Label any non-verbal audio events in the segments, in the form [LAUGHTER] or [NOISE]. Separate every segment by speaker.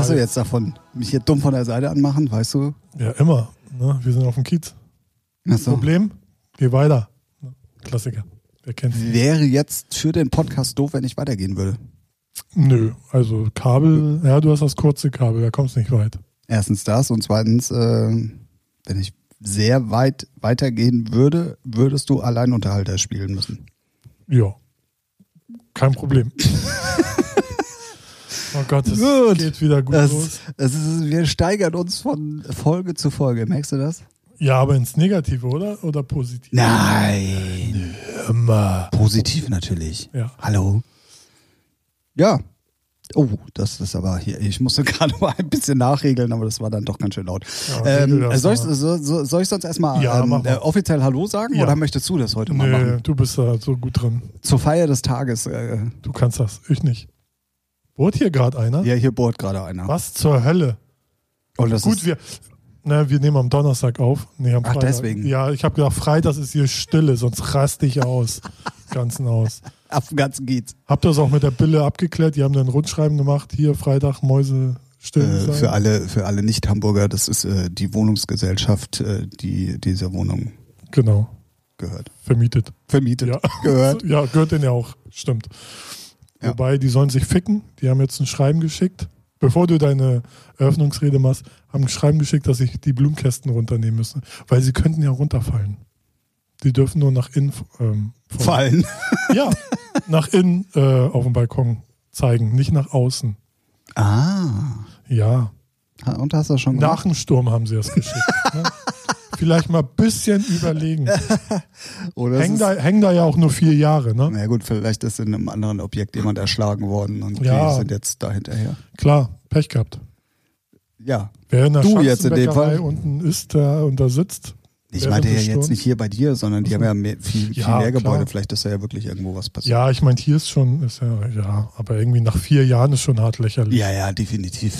Speaker 1: So, hast du jetzt davon? Mich hier dumm von der Seite anmachen, weißt du?
Speaker 2: Ja, immer. Ne? Wir sind auf dem Kiez.
Speaker 1: Achso.
Speaker 2: Problem? Geh weiter. Klassiker. Wer kennt's?
Speaker 1: Wäre jetzt für den Podcast doof, wenn ich weitergehen würde.
Speaker 2: Nö, also Kabel, ja, du hast das kurze Kabel, da kommst du nicht weit.
Speaker 1: Erstens das und zweitens, äh, wenn ich sehr weit weitergehen würde, würdest du Alleinunterhalter spielen müssen.
Speaker 2: Ja. Kein Problem. [LAUGHS] oh Gott, es
Speaker 1: Gut.
Speaker 2: geht wieder gut
Speaker 1: Das,
Speaker 2: los.
Speaker 1: das ist, wir steigern uns von Folge zu Folge. Merkst du das?
Speaker 2: Ja, aber ins Negative, oder? Oder positiv?
Speaker 1: Nein.
Speaker 2: Immer.
Speaker 1: Positiv natürlich.
Speaker 2: Ja.
Speaker 1: Hallo. Ja. Oh, das ist aber hier. Ich musste [LAUGHS] gerade mal ein bisschen nachregeln, aber das war dann doch ganz schön laut.
Speaker 2: Ja,
Speaker 1: ähm, soll, ich, so, so, soll ich sonst erstmal
Speaker 2: Ja,
Speaker 1: ähm, äh, offiziell Hallo sagen
Speaker 2: Ja.
Speaker 1: oder möchtest du das heute mal
Speaker 2: Nö,
Speaker 1: machen?
Speaker 2: du bist da so gut drin.
Speaker 1: Zur Feier des Tages. Äh,
Speaker 2: Du kannst das. Ich nicht. Bohrt hier gerade einer?
Speaker 1: ja, hier bohrt gerade einer.
Speaker 2: Was zur Hölle?
Speaker 1: Und das
Speaker 2: Gut,
Speaker 1: ist,
Speaker 2: wir, na, wir nehmen am Donnerstag auf. Nee, am
Speaker 1: Ach,
Speaker 2: Freitag.
Speaker 1: deswegen.
Speaker 2: Ja, ich habe gedacht, Freitag ist hier Stille, sonst raste ich aus. [LAUGHS] Ganzen aus.
Speaker 1: auf dem Ganzen geht's.
Speaker 2: Habt ihr das auch mit der Bille abgeklärt? Die haben dann Rundschreiben gemacht. Hier, Freitag, Mäuse still
Speaker 1: Äh, für alle, für alle Nicht-Hamburger, das ist äh, die Wohnungsgesellschaft, äh, die dieser Wohnung
Speaker 2: Genau,
Speaker 1: gehört.
Speaker 2: vermietet.
Speaker 1: Vermietet.
Speaker 2: Ja.
Speaker 1: Gehört. [LAUGHS]
Speaker 2: Ja, gehört denen ja auch. Stimmt.
Speaker 1: Ja.
Speaker 2: Wobei, die sollen sich ficken. Die haben jetzt ein Schreiben geschickt. Bevor du deine Eröffnungsrede machst, haben ein Schreiben geschickt, dass sich die Blumenkästen runternehmen müssen. Weil sie könnten ja runterfallen. Die dürfen nur nach innen ähm,
Speaker 1: Fallen. [LAUGHS]
Speaker 2: Ja, nach innen äh, auf dem Balkon zeigen, nicht nach außen.
Speaker 1: Ah.
Speaker 2: Ja,
Speaker 1: Und hast du das schon gemacht?
Speaker 2: nach dem Sturm haben sie das geschickt. ne? [LAUGHS] Vielleicht mal ein bisschen überlegen. [LAUGHS]
Speaker 1: Oder
Speaker 2: Hängen da, hängen da ja auch nur vier Jahre, ne?
Speaker 1: Na gut, vielleicht ist in einem anderen Objekt jemand erschlagen worden und
Speaker 2: Ja.
Speaker 1: die sind jetzt da hinterher.
Speaker 2: Klar, Pech gehabt.
Speaker 1: Ja.
Speaker 2: Wer in der
Speaker 1: Du jetzt in dem Fall?
Speaker 2: unten ist da und da sitzt.
Speaker 1: Ich meinte ja jetzt nicht hier bei dir, sondern die haben ja mehr, viel, viel
Speaker 2: Ja,
Speaker 1: mehr Gebäude.
Speaker 2: klar.
Speaker 1: Vielleicht ist da ja wirklich irgendwo was passiert.
Speaker 2: Ja, ich meine, hier ist schon, ist ja, ja, aber irgendwie nach vier Jahren ist schon hart lächerlich.
Speaker 1: Ja, ja, definitiv.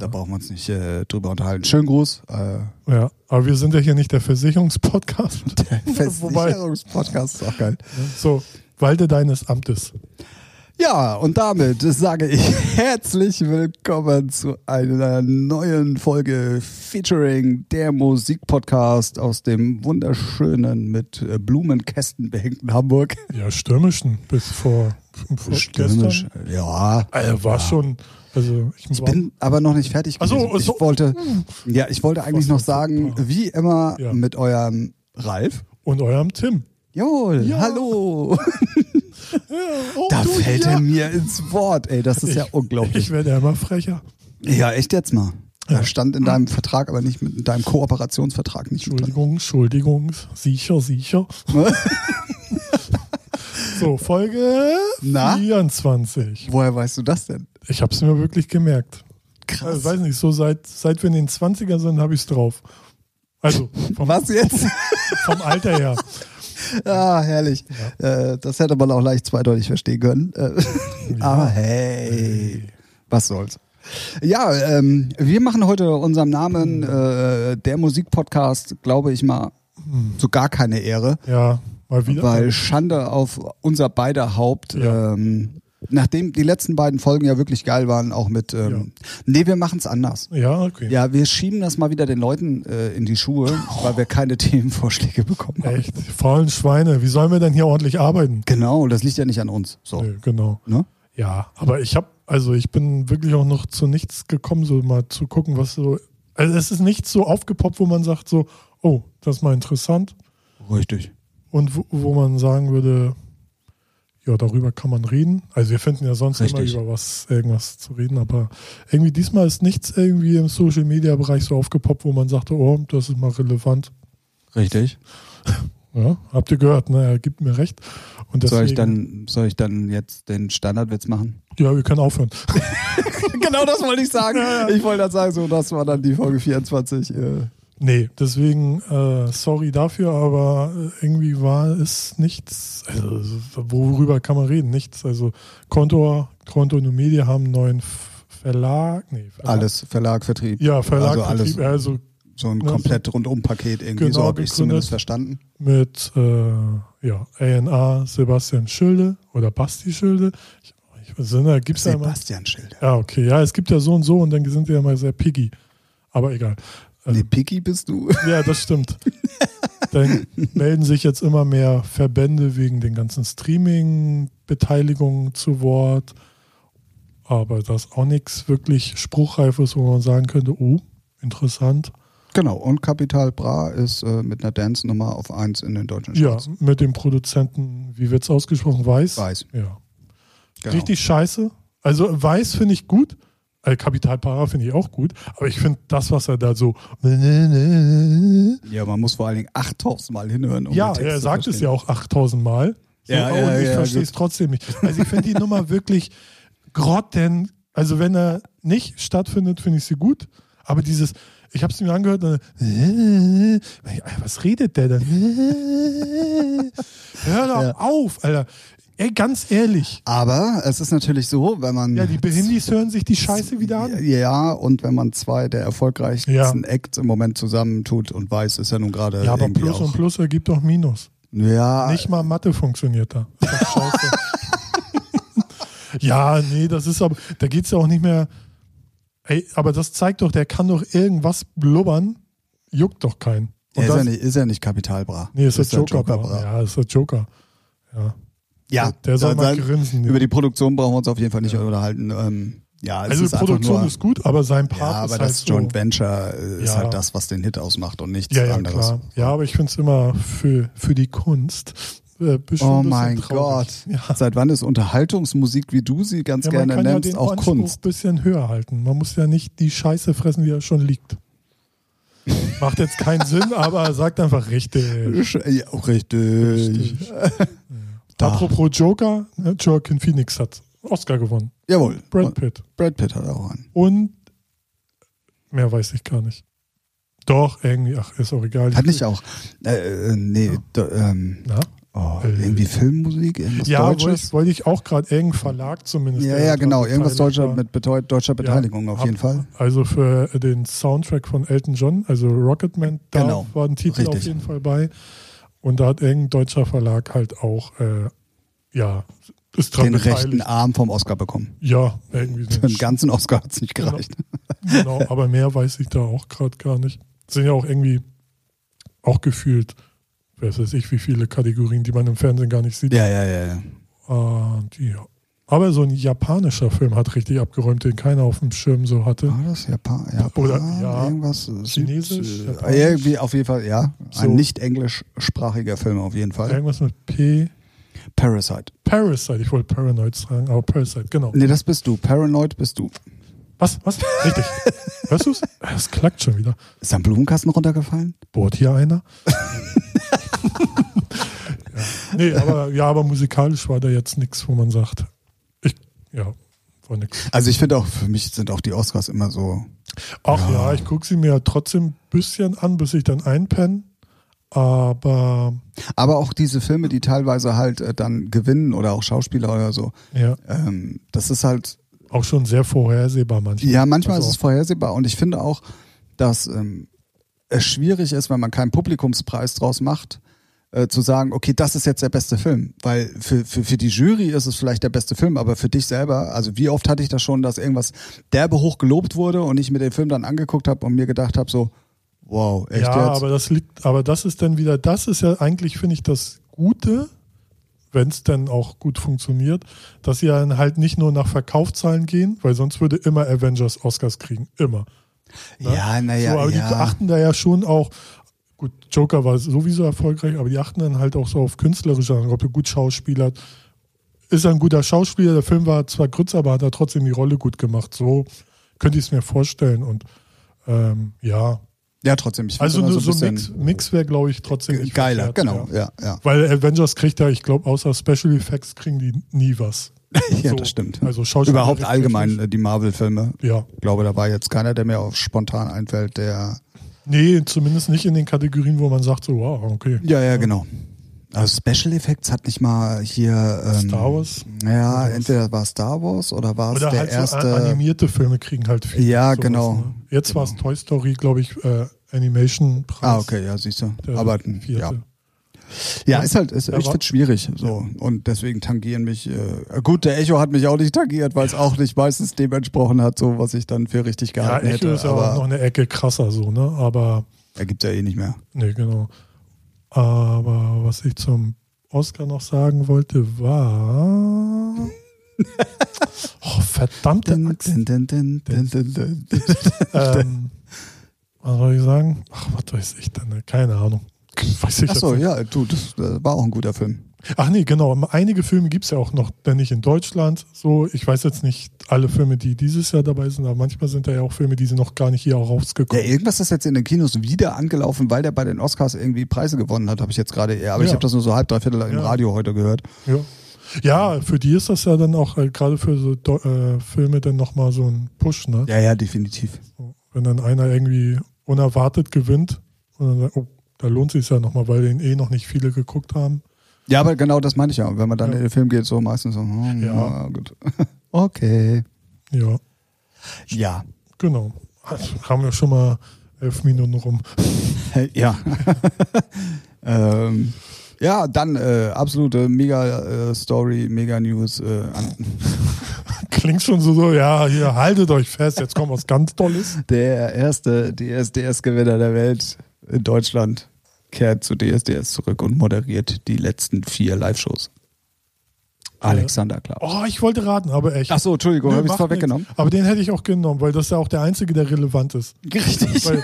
Speaker 1: Da brauchen wir uns nicht äh, drüber unterhalten. Schönen Gruß. Äh,
Speaker 2: Ja, aber wir sind ja hier nicht der Versicherungspodcast. [LAUGHS] [LAUGHS] Wobei,
Speaker 1: Versicherungspodcast ist auch geil.
Speaker 2: so, walde deines Amtes.
Speaker 1: Ja, und damit sage ich [LAUGHS] herzlich willkommen zu einer neuen Folge featuring der Musikpodcast aus dem wunderschönen mit äh, Blumenkästen behängten Hamburg.
Speaker 2: Ja, stürmischen bis vor, vor
Speaker 1: Stürmisch.
Speaker 2: gestern.
Speaker 1: Ja.
Speaker 2: Also war schon, also ich,
Speaker 1: Ich bin aber noch nicht fertig gewesen.
Speaker 2: ach so.
Speaker 1: Ich wollte, ja, ich wollte eigentlich noch sagen, wie immer
Speaker 2: Ja.
Speaker 1: mit eurem Ralf.
Speaker 2: und eurem Tim.
Speaker 1: Jawohl,
Speaker 2: Ja.
Speaker 1: hallo. [LAUGHS]
Speaker 2: Ja, oh,
Speaker 1: Da
Speaker 2: du,
Speaker 1: fällt
Speaker 2: ja.
Speaker 1: er mir ins Wort, ey. Das ist ja
Speaker 2: Ich
Speaker 1: unglaublich.
Speaker 2: werde ja immer frecher.
Speaker 1: Ja, echt jetzt mal.
Speaker 2: Ja.
Speaker 1: Stand in deinem Vertrag, aber nicht mit in deinem Kooperationsvertrag nicht.
Speaker 2: Entschuldigung, Entschuldigung, sicher, sicher. [LAUGHS] So, Folge
Speaker 1: Na?
Speaker 2: 24.
Speaker 1: Woher weißt du das denn?
Speaker 2: Ich habe es mir wirklich gemerkt.
Speaker 1: Krass.
Speaker 2: Ich weiß nicht, so seit, seit wir in den 20er sind, habe ich es drauf. Also, vom,
Speaker 1: Was jetzt? [LAUGHS]
Speaker 2: vom Alter her.
Speaker 1: ah, herrlich. Äh, das hätte man auch leicht zweideutig verstehen können. Äh, Aber hey, was soll's. Ja, ähm, wir machen heute unserem Namen äh, der Musikpodcast, glaube ich mal, so gar keine Ehre,
Speaker 2: Ja, mal wieder.
Speaker 1: weil Schande auf unser beider Haupt.
Speaker 2: Ja.
Speaker 1: Ähm, nachdem die letzten beiden Folgen ja wirklich geil waren, auch mit, ähm, nee, wir machen's anders.
Speaker 2: ja, okay.
Speaker 1: Ja, wir schieben das mal wieder den Leuten äh, in die Schuhe, weil wir keine [LAUGHS] Themenvorschläge bekommen haben.
Speaker 2: Echt, faulen Schweine. Wie sollen wir denn hier ordentlich arbeiten?
Speaker 1: Genau, das liegt ja nicht an uns. So.
Speaker 2: Nö, genau.
Speaker 1: Ne?
Speaker 2: Ja, aber ich habe, also ich bin wirklich auch noch zu nichts gekommen, so mal zu gucken, was so. Also es ist nichts so aufgepoppt, wo man sagt so, oh, das ist mal interessant.
Speaker 1: Richtig.
Speaker 2: Und wo, wo man sagen würde, ja, darüber kann man reden. Also wir finden ja sonst
Speaker 1: Richtig.
Speaker 2: immer über was, irgendwas zu reden, aber irgendwie diesmal ist nichts irgendwie im Social Media Bereich so aufgepoppt, wo man sagte, oh, das ist mal relevant.
Speaker 1: Richtig. [LAUGHS]
Speaker 2: Ja, habt ihr gehört, ne? Er gibt mir recht. Und deswegen,
Speaker 1: Soll ich dann, soll ich dann jetzt den Standardwitz machen?
Speaker 2: Ja, wir können aufhören. [LAUGHS]
Speaker 1: genau das wollte ich sagen. Ich wollte dann sagen, so, das war dann die Folge 24. Äh,
Speaker 2: Nee, deswegen äh, sorry dafür, aber äh, irgendwie war es nichts. Also, worüber kann man reden? Nichts. Also Konto, Konto und Media haben einen neuen Verlag. Nee, Verlag.
Speaker 1: alles, Verlag, Vertrieb.
Speaker 2: Ja, Verlag,
Speaker 1: Also alles.
Speaker 2: Vertrieb, also
Speaker 1: So ein
Speaker 2: Ja,
Speaker 1: komplett Rundum-Paket irgendwie.
Speaker 2: Genau,
Speaker 1: so habe ich zumindest verstanden.
Speaker 2: mit äh, ja, ANA Sebastian Schilde oder Basti Schilde. Ich, ich nicht, da gibt's ja immer.
Speaker 1: Sebastian Schilder.
Speaker 2: Ja, okay. Ja, es gibt ja so und so und dann sind sie ja mal sehr piggy. Aber egal.
Speaker 1: Nee, Picky bist du. [LAUGHS]
Speaker 2: Ja, das stimmt. Dann melden sich jetzt immer mehr Verbände wegen den ganzen Streaming-Beteiligungen zu Wort. Aber das ist auch nichts wirklich Spruchreifes, wo man sagen könnte, oh, interessant.
Speaker 1: Genau, und Capital Bra ist äh, mit einer Dance-Nummer auf 1 in den deutschen
Speaker 2: Ja,
Speaker 1: Charts.
Speaker 2: mit dem Produzenten, wie wird's ausgesprochen? Weiß?
Speaker 1: Weiß.
Speaker 2: Ja.
Speaker 1: Genau.
Speaker 2: Richtig scheiße. Also Weiß finde ich gut. Äh, Capital Para finde ich auch gut. Aber ich finde das, was er da so.
Speaker 1: Ja, man muss vor allen Dingen 8000 Mal hinhören. Um
Speaker 2: Ja, er sagt es ja auch 8000 Mal. So,
Speaker 1: Ja,
Speaker 2: oh,
Speaker 1: ja,
Speaker 2: ich
Speaker 1: ja,
Speaker 2: verstehe es trotzdem nicht. Also ich finde die Nummer wirklich grotten. Also wenn er nicht stattfindet, finde ich sie gut. Aber dieses, ich habe es mir angehört, und, dann, äh, was redet der denn? Hör doch
Speaker 1: Ja.
Speaker 2: auf, Alter. Ey, ganz ehrlich.
Speaker 1: Aber es ist natürlich so, wenn man.
Speaker 2: Ja, die Behindis hören sich die Scheiße wieder an.
Speaker 1: Ja, und wenn man zwei der erfolgreichsten
Speaker 2: Ja.
Speaker 1: Acts im Moment zusammentut und weiß, ist ja nun gerade
Speaker 2: Ja, aber Plus
Speaker 1: auch.
Speaker 2: und Plus ergibt doch Minus.
Speaker 1: Ja,
Speaker 2: Nicht mal Mathe funktioniert da. Ist scheiße. [LAUGHS] ja, nee, das ist aber, da geht es ja auch nicht mehr. Ey, aber das zeigt doch, der kann doch irgendwas blubbern, juckt doch keinen. Und
Speaker 1: er ist, ja
Speaker 2: das,
Speaker 1: nicht, ist ja nicht Kapitalbra.
Speaker 2: nee, ist der
Speaker 1: der
Speaker 2: Joker.
Speaker 1: Bra.
Speaker 2: ja, ist der Joker. Ja.
Speaker 1: Ja,
Speaker 2: Der soll mal grinsen.
Speaker 1: Über die Produktion brauchen wir uns auf jeden Fall nicht
Speaker 2: Ja.
Speaker 1: unterhalten. Ähm, ja,
Speaker 2: also
Speaker 1: ist
Speaker 2: die Produktion
Speaker 1: nur,
Speaker 2: ist gut, aber sein
Speaker 1: Ja,
Speaker 2: Part
Speaker 1: aber
Speaker 2: ist halt
Speaker 1: das
Speaker 2: so.
Speaker 1: Joint Venture äh, ist
Speaker 2: Ja.
Speaker 1: halt das, was den Hit ausmacht und nichts
Speaker 2: ja, ja,
Speaker 1: anderes.
Speaker 2: klar. Ja, aber ich finde es immer für, für die Kunst. Äh,
Speaker 1: Oh mein. Gott.
Speaker 2: Ja.
Speaker 1: Seit wann ist Unterhaltungsmusik, wie du sie ganz
Speaker 2: Ja,
Speaker 1: gerne
Speaker 2: kann ja
Speaker 1: nennst,
Speaker 2: den
Speaker 1: auch
Speaker 2: Anspruch
Speaker 1: Kunst?
Speaker 2: ein bisschen höher halten. Man muss ja nicht die Scheiße fressen, die da schon liegt. [LAUGHS] Macht jetzt keinen Sinn, aber sagt einfach richtig.
Speaker 1: Ja, auch richtig.
Speaker 2: Richtig. Ja.
Speaker 1: Da.
Speaker 2: Apropos Joker, ne, Joaquin Phoenix hat Oscar gewonnen.
Speaker 1: Jawohl.
Speaker 2: Brad Pitt.
Speaker 1: Brad Pitt hat auch einen.
Speaker 2: Und mehr weiß ich gar nicht. Doch, irgendwie, ach, ist auch egal.
Speaker 1: Hat nicht auch. Äh, äh, nee, do, ähm, oh,
Speaker 2: Äh,
Speaker 1: irgendwie Filmmusik, irgendwas
Speaker 2: Ja, wollte
Speaker 1: Deutsches.
Speaker 2: ich, wollte ich auch gerade irgendein Verlag zumindest.
Speaker 1: Ja, ja, genau. Irgendwas Deutscher mit deutscher Beteiligung auf
Speaker 2: hab-
Speaker 1: jeden Fall.
Speaker 2: Also für den Soundtrack von Elton John, also Rocketman, da
Speaker 1: Genau,
Speaker 2: war ein Titel auf
Speaker 1: richtig.
Speaker 2: jeden Fall bei. Und da hat irgendein deutscher Verlag halt auch, äh, ja, ist dran
Speaker 1: Den rechten
Speaker 2: beteiligt.
Speaker 1: Arm vom Oscar bekommen.
Speaker 2: Ja, irgendwie [LAUGHS] so.
Speaker 1: Den ganzen Oscar hat es nicht
Speaker 2: Genau.
Speaker 1: gereicht.
Speaker 2: genau, aber mehr weiß ich da auch gerade gar nicht. Sind ja auch irgendwie auch gefühlt, weiß weiß ich, wie viele Kategorien, die man im Fernsehen gar nicht sieht.
Speaker 1: Ja, ja, ja. ja.
Speaker 2: Ah, die, aber so ein japanischer Film hat richtig abgeräumt, den keiner auf dem Schirm so hatte.
Speaker 1: War das Japan? Japan
Speaker 2: Oder, ja,
Speaker 1: irgendwas? äh,
Speaker 2: Chinesisch,
Speaker 1: äh,
Speaker 2: Japanisch?
Speaker 1: Irgendwie auf jeden Fall, ja.
Speaker 2: So.
Speaker 1: Ein nicht englischsprachiger Film auf jeden Fall.
Speaker 2: Irgendwas mit P.
Speaker 1: Parasite.
Speaker 2: Parasite, ich wollte Paranoid sagen, aber Parasite, genau.
Speaker 1: Nee, das bist du. Paranoid bist du.
Speaker 2: Was? Was? Richtig. [LAUGHS] Hörst du's? Es klackt schon wieder.
Speaker 1: Ist da ein Blumenkasten runtergefallen?
Speaker 2: Bohrt hier einer? [LAUGHS] ja. Nee, aber, ja, aber musikalisch war da jetzt nichts, wo man sagt, ja, war nix.
Speaker 1: Also ich finde auch, für mich sind auch die Oscars immer so.
Speaker 2: Ach ja,
Speaker 1: Ja.
Speaker 2: ich gucke sie mir trotzdem ein bisschen an, bis ich dann einpenne. Aber
Speaker 1: Aber auch diese Filme, die teilweise halt äh, dann gewinnen oder auch Schauspieler oder so,
Speaker 2: ja,
Speaker 1: ähm, das ist halt,
Speaker 2: auch schon sehr vorhersehbar manchmal.
Speaker 1: ja, manchmal
Speaker 2: Also
Speaker 1: ist es vorhersehbar und ich finde auch, dass ähm, es schwierig ist, wenn man keinen Publikumspreis draus macht, äh, zu sagen, okay, das ist jetzt der beste Film. Weil für, für, für die Jury ist es vielleicht der beste Film, aber für dich selber, also wie oft hatte ich das schon, dass irgendwas derbe hoch gelobt wurde und ich mir den Film dann angeguckt habe und mir gedacht habe, so, wow, echt
Speaker 2: ja,
Speaker 1: jetzt?
Speaker 2: aber das liegt, aber das ist dann wieder, das ist ja eigentlich, finde ich, das Gute, wenn es dann auch gut funktioniert, dass sie dann halt nicht nur nach Verkaufszahlen gehen, weil sonst würde immer Avengers Oscars kriegen. Immer. ne?
Speaker 1: ja, naja,
Speaker 2: so, aber die
Speaker 1: ja.
Speaker 2: achten da ja schon auch, gut, Joker war sowieso erfolgreich, aber die achten dann halt auch so auf künstlerische ob er gut schauspielert. Ist ein guter Schauspieler, der Film war zwar kurz, aber hat er trotzdem die Rolle gut gemacht. So könnte ich es mir vorstellen. Und ähm, ja,
Speaker 1: ja, trotzdem. Ich
Speaker 2: also nur so
Speaker 1: ein
Speaker 2: Mix, Mix wäre, glaube ich, trotzdem
Speaker 1: geiler, genau,
Speaker 2: Ja.
Speaker 1: ja.
Speaker 2: Weil Avengers kriegt ja, ich glaube, außer Special Effects kriegen die nie was. [LAUGHS]
Speaker 1: Ja,
Speaker 2: So,
Speaker 1: das stimmt.
Speaker 2: Also
Speaker 1: Überhaupt allgemein äh, die Marvel-Filme.
Speaker 2: Ja.
Speaker 1: Ich glaube, da war jetzt keiner, der mir auch spontan einfällt, der.
Speaker 2: Nee, zumindest nicht in den Kategorien, wo man sagt, so, wow, okay.
Speaker 1: Ja, ja, genau. Also Special Effects hat nicht mal hier. Ähm,
Speaker 2: Star Wars?
Speaker 1: Ja, entweder war es Star Wars oder war es der
Speaker 2: halt so
Speaker 1: erste.
Speaker 2: animierte Filme kriegen halt viel.
Speaker 1: Ja,
Speaker 2: sowas,
Speaker 1: genau.
Speaker 2: Ne? Jetzt war es Toy Story, glaube ich, äh, Animation Preis.
Speaker 1: ah, okay, ja, siehst du. Aber
Speaker 2: vierte.
Speaker 1: ja. Ja, ist halt, ist, ich finde schwierig. So. Und deswegen tangieren mich. Äh, gut, der Echo hat mich auch nicht tangiert, weil es auch nicht meistens dem entsprochen hat, so was ich dann für richtig gehalten
Speaker 2: ja, Echo
Speaker 1: hätte.
Speaker 2: ist ja auch noch eine Ecke krasser so, ne? Aber.
Speaker 1: Er gibt ja eh nicht mehr.
Speaker 2: Nee, genau. Aber was ich zum Oscar noch sagen wollte, war. [LAUGHS] oh, verdammte Axt. ähm, was soll ich sagen? Ach, was weiß ich denn? Keine Ahnung.
Speaker 1: Weiß ich Achso, ja, du, das, das war auch ein guter Film.
Speaker 2: Ach nee, genau. Einige Filme gibt es ja auch noch, denn nicht in Deutschland. So, ich weiß jetzt nicht alle Filme, die dieses Jahr dabei sind, aber manchmal sind da ja auch Filme, die sind noch gar nicht hier rausgekommen.
Speaker 1: Ja, irgendwas ist jetzt in den Kinos wieder angelaufen, weil der bei den Oscars irgendwie Preise gewonnen hat, habe ich jetzt gerade eher. Aber ja. ich habe das nur so halb, dreiviertel im ja. Radio heute gehört.
Speaker 2: Ja. Ja, für die ist das ja dann auch äh, gerade für so äh, Filme dann nochmal so ein Push, ne?
Speaker 1: Ja, ja, definitiv.
Speaker 2: Wenn dann einer irgendwie unerwartet gewinnt und dann sagt, oh, da lohnt sich ja nochmal, weil den eh noch nicht viele geguckt haben.
Speaker 1: Ja, aber genau das meine ich ja. Wenn man dann ja. in den Film geht, so meistens so, hm, ja. ja, gut. [LAUGHS] okay.
Speaker 2: Ja.
Speaker 1: Ja.
Speaker 2: Genau. Also haben wir schon mal elf Minuten rum. [LAUGHS]
Speaker 1: ja. [LAUGHS] ähm, ja, dann äh, absolute Mega-Story, äh, Mega-News. Äh,
Speaker 2: Klingt schon so, so, ja, hier, haltet euch fest, jetzt kommt was ganz Tolles.
Speaker 1: Der erste DSDS-Gewinner der Welt in Deutschland kehrt zu DSDS zurück und moderiert die letzten vier Live-Shows. Alexander Klaus.
Speaker 2: Oh, ich wollte raten, aber echt.
Speaker 1: Ach so, Entschuldigung, habe ich es vorweggenommen.
Speaker 2: Aber den hätte ich auch genommen, weil das ist ja auch der einzige, der relevant ist.
Speaker 1: Richtig. Weil,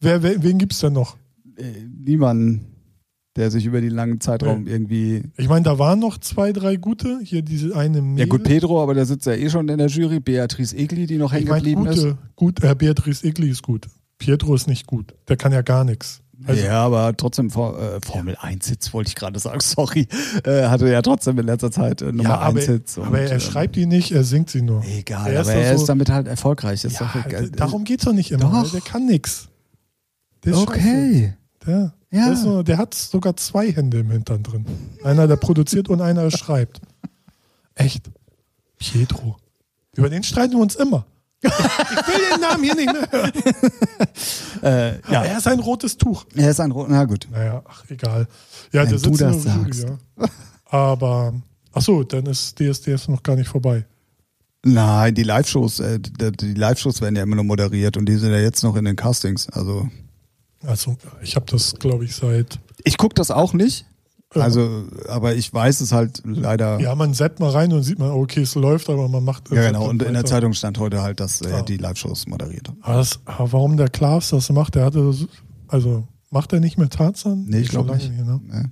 Speaker 2: wer, wer, wen gibt es denn noch?
Speaker 1: Äh, niemanden, der sich über die langen Zeitraum ja. irgendwie.
Speaker 2: Ich meine, da waren noch zwei, drei gute. Hier diese eine Mädel.
Speaker 1: Ja, gut, Pedro, aber der sitzt ja eh schon in der Jury. Beatrice Egli, die noch hängen geblieben ist.
Speaker 2: Gut, äh, Beatrice Egli ist gut. Pietro ist nicht gut. Der kann ja gar nichts.
Speaker 1: Also, ja, aber trotzdem äh, Formel 1 Sitz wollte ich gerade sagen, [LAUGHS] sorry. Äh, hatte ja trotzdem in letzter Zeit äh, Nummer ja, 1 Sitz.
Speaker 2: Aber er ähm, schreibt die nicht, er singt sie nur.
Speaker 1: Egal, er aber er so, ist damit halt erfolgreich.
Speaker 2: Ja, egal. Darum geht es doch nicht immer. Doch. Der kann nichts.
Speaker 1: Okay.
Speaker 2: Der, ja. der, nur, der, hat sogar zwei Hände im Hintern drin. Einer, der produziert und einer, der schreibt. Echt. Pietro. Über den streiten wir uns immer. Ich will den Namen hier nicht mehr hören. [LAUGHS] äh, ja. Er ist ein rotes Tuch.
Speaker 1: Er ist ein rotes, na gut.
Speaker 2: Naja, ach, egal. Ja, Wenn der sitzt du das sagst. Jury, ja. Aber, ach so, dann ist DSDS noch gar nicht vorbei.
Speaker 1: Nein, die Live-Shows, äh, die Live-Shows werden ja immer nur moderiert und die sind ja jetzt noch in den Castings. Also,
Speaker 2: also ich habe das, glaube ich, seit.
Speaker 1: Ich gucke das auch nicht. Also, aber ich weiß es halt leider.
Speaker 2: Ja, man setzt mal rein und sieht man, okay, es läuft, aber man macht.
Speaker 1: Ja, genau. Und in der Zeitung stand heute halt, dass er die Live-Shows moderiert.
Speaker 2: Aber, das, warum der Klaas das macht, der hatte, also macht er nicht mehr Tarzan?
Speaker 1: Nee, ich glaube nicht.
Speaker 2: Hier, ne? nee.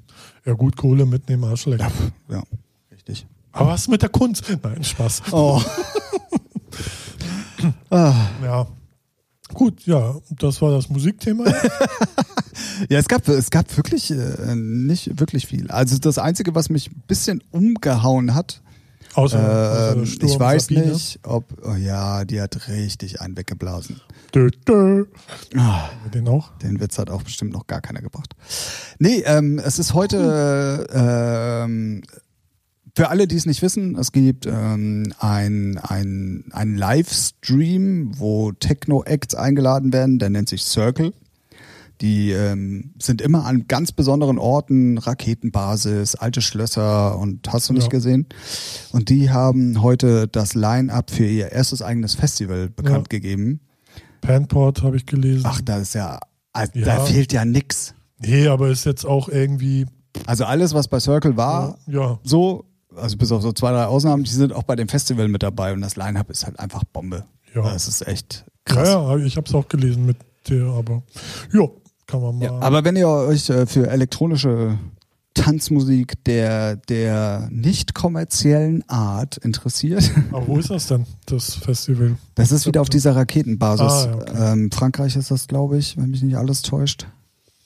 Speaker 2: Ja, gut, Kohle mitnehmen, Arschleck.
Speaker 1: Ja, ja, richtig.
Speaker 2: Aber was mit der Kunst? Nein, Spaß.
Speaker 1: Oh.
Speaker 2: ah. [LAUGHS] Ja. Gut, ja, das war das Musikthema. [LAUGHS]
Speaker 1: ja, es gab, es gab wirklich äh, nicht wirklich viel. Also das Einzige, was mich ein bisschen umgehauen hat,
Speaker 2: Außer, äh, außer
Speaker 1: ich weiß Sabine. nicht, ob, oh ja, die hat richtig einen weggeblasen.
Speaker 2: Dö, dö. Ah, den auch?
Speaker 1: Den Witz hat auch bestimmt noch gar keiner gebracht. Nee, ähm, es ist heute ähm, für alle, die es nicht wissen, es gibt ähm, ein, ein, ein Livestream, wo Techno-Acts eingeladen werden, der nennt sich Circle. Die ähm, sind immer an ganz besonderen Orten, Raketenbasis, alte Schlösser und hast du nicht ja. gesehen. Und die haben heute das Line-Up für ihr erstes eigenes Festival bekannt ja. gegeben.
Speaker 2: Panport habe ich gelesen.
Speaker 1: Ach, da ist ja, also ja, da fehlt ja nix.
Speaker 2: Nee, aber ist jetzt auch irgendwie.
Speaker 1: Also alles, was bei Circle war,
Speaker 2: ja.
Speaker 1: so also bis auf so zwei, drei Ausnahmen, die sind auch bei dem Festival mit dabei und das Line-Up ist halt einfach Bombe. Ja. Das ist echt krass.
Speaker 2: Ja, ja ich habe es auch gelesen mit der, aber ja, kann man mal. Ja,
Speaker 1: aber wenn ihr euch äh, für elektronische Tanzmusik der, der nicht kommerziellen Art interessiert.
Speaker 2: Aber wo ist das denn, das Festival?
Speaker 1: Das ist wieder auf dieser Raketenbasis. Ah, ja, okay. ähm, Frankreich ist das, glaube ich, wenn mich nicht alles täuscht.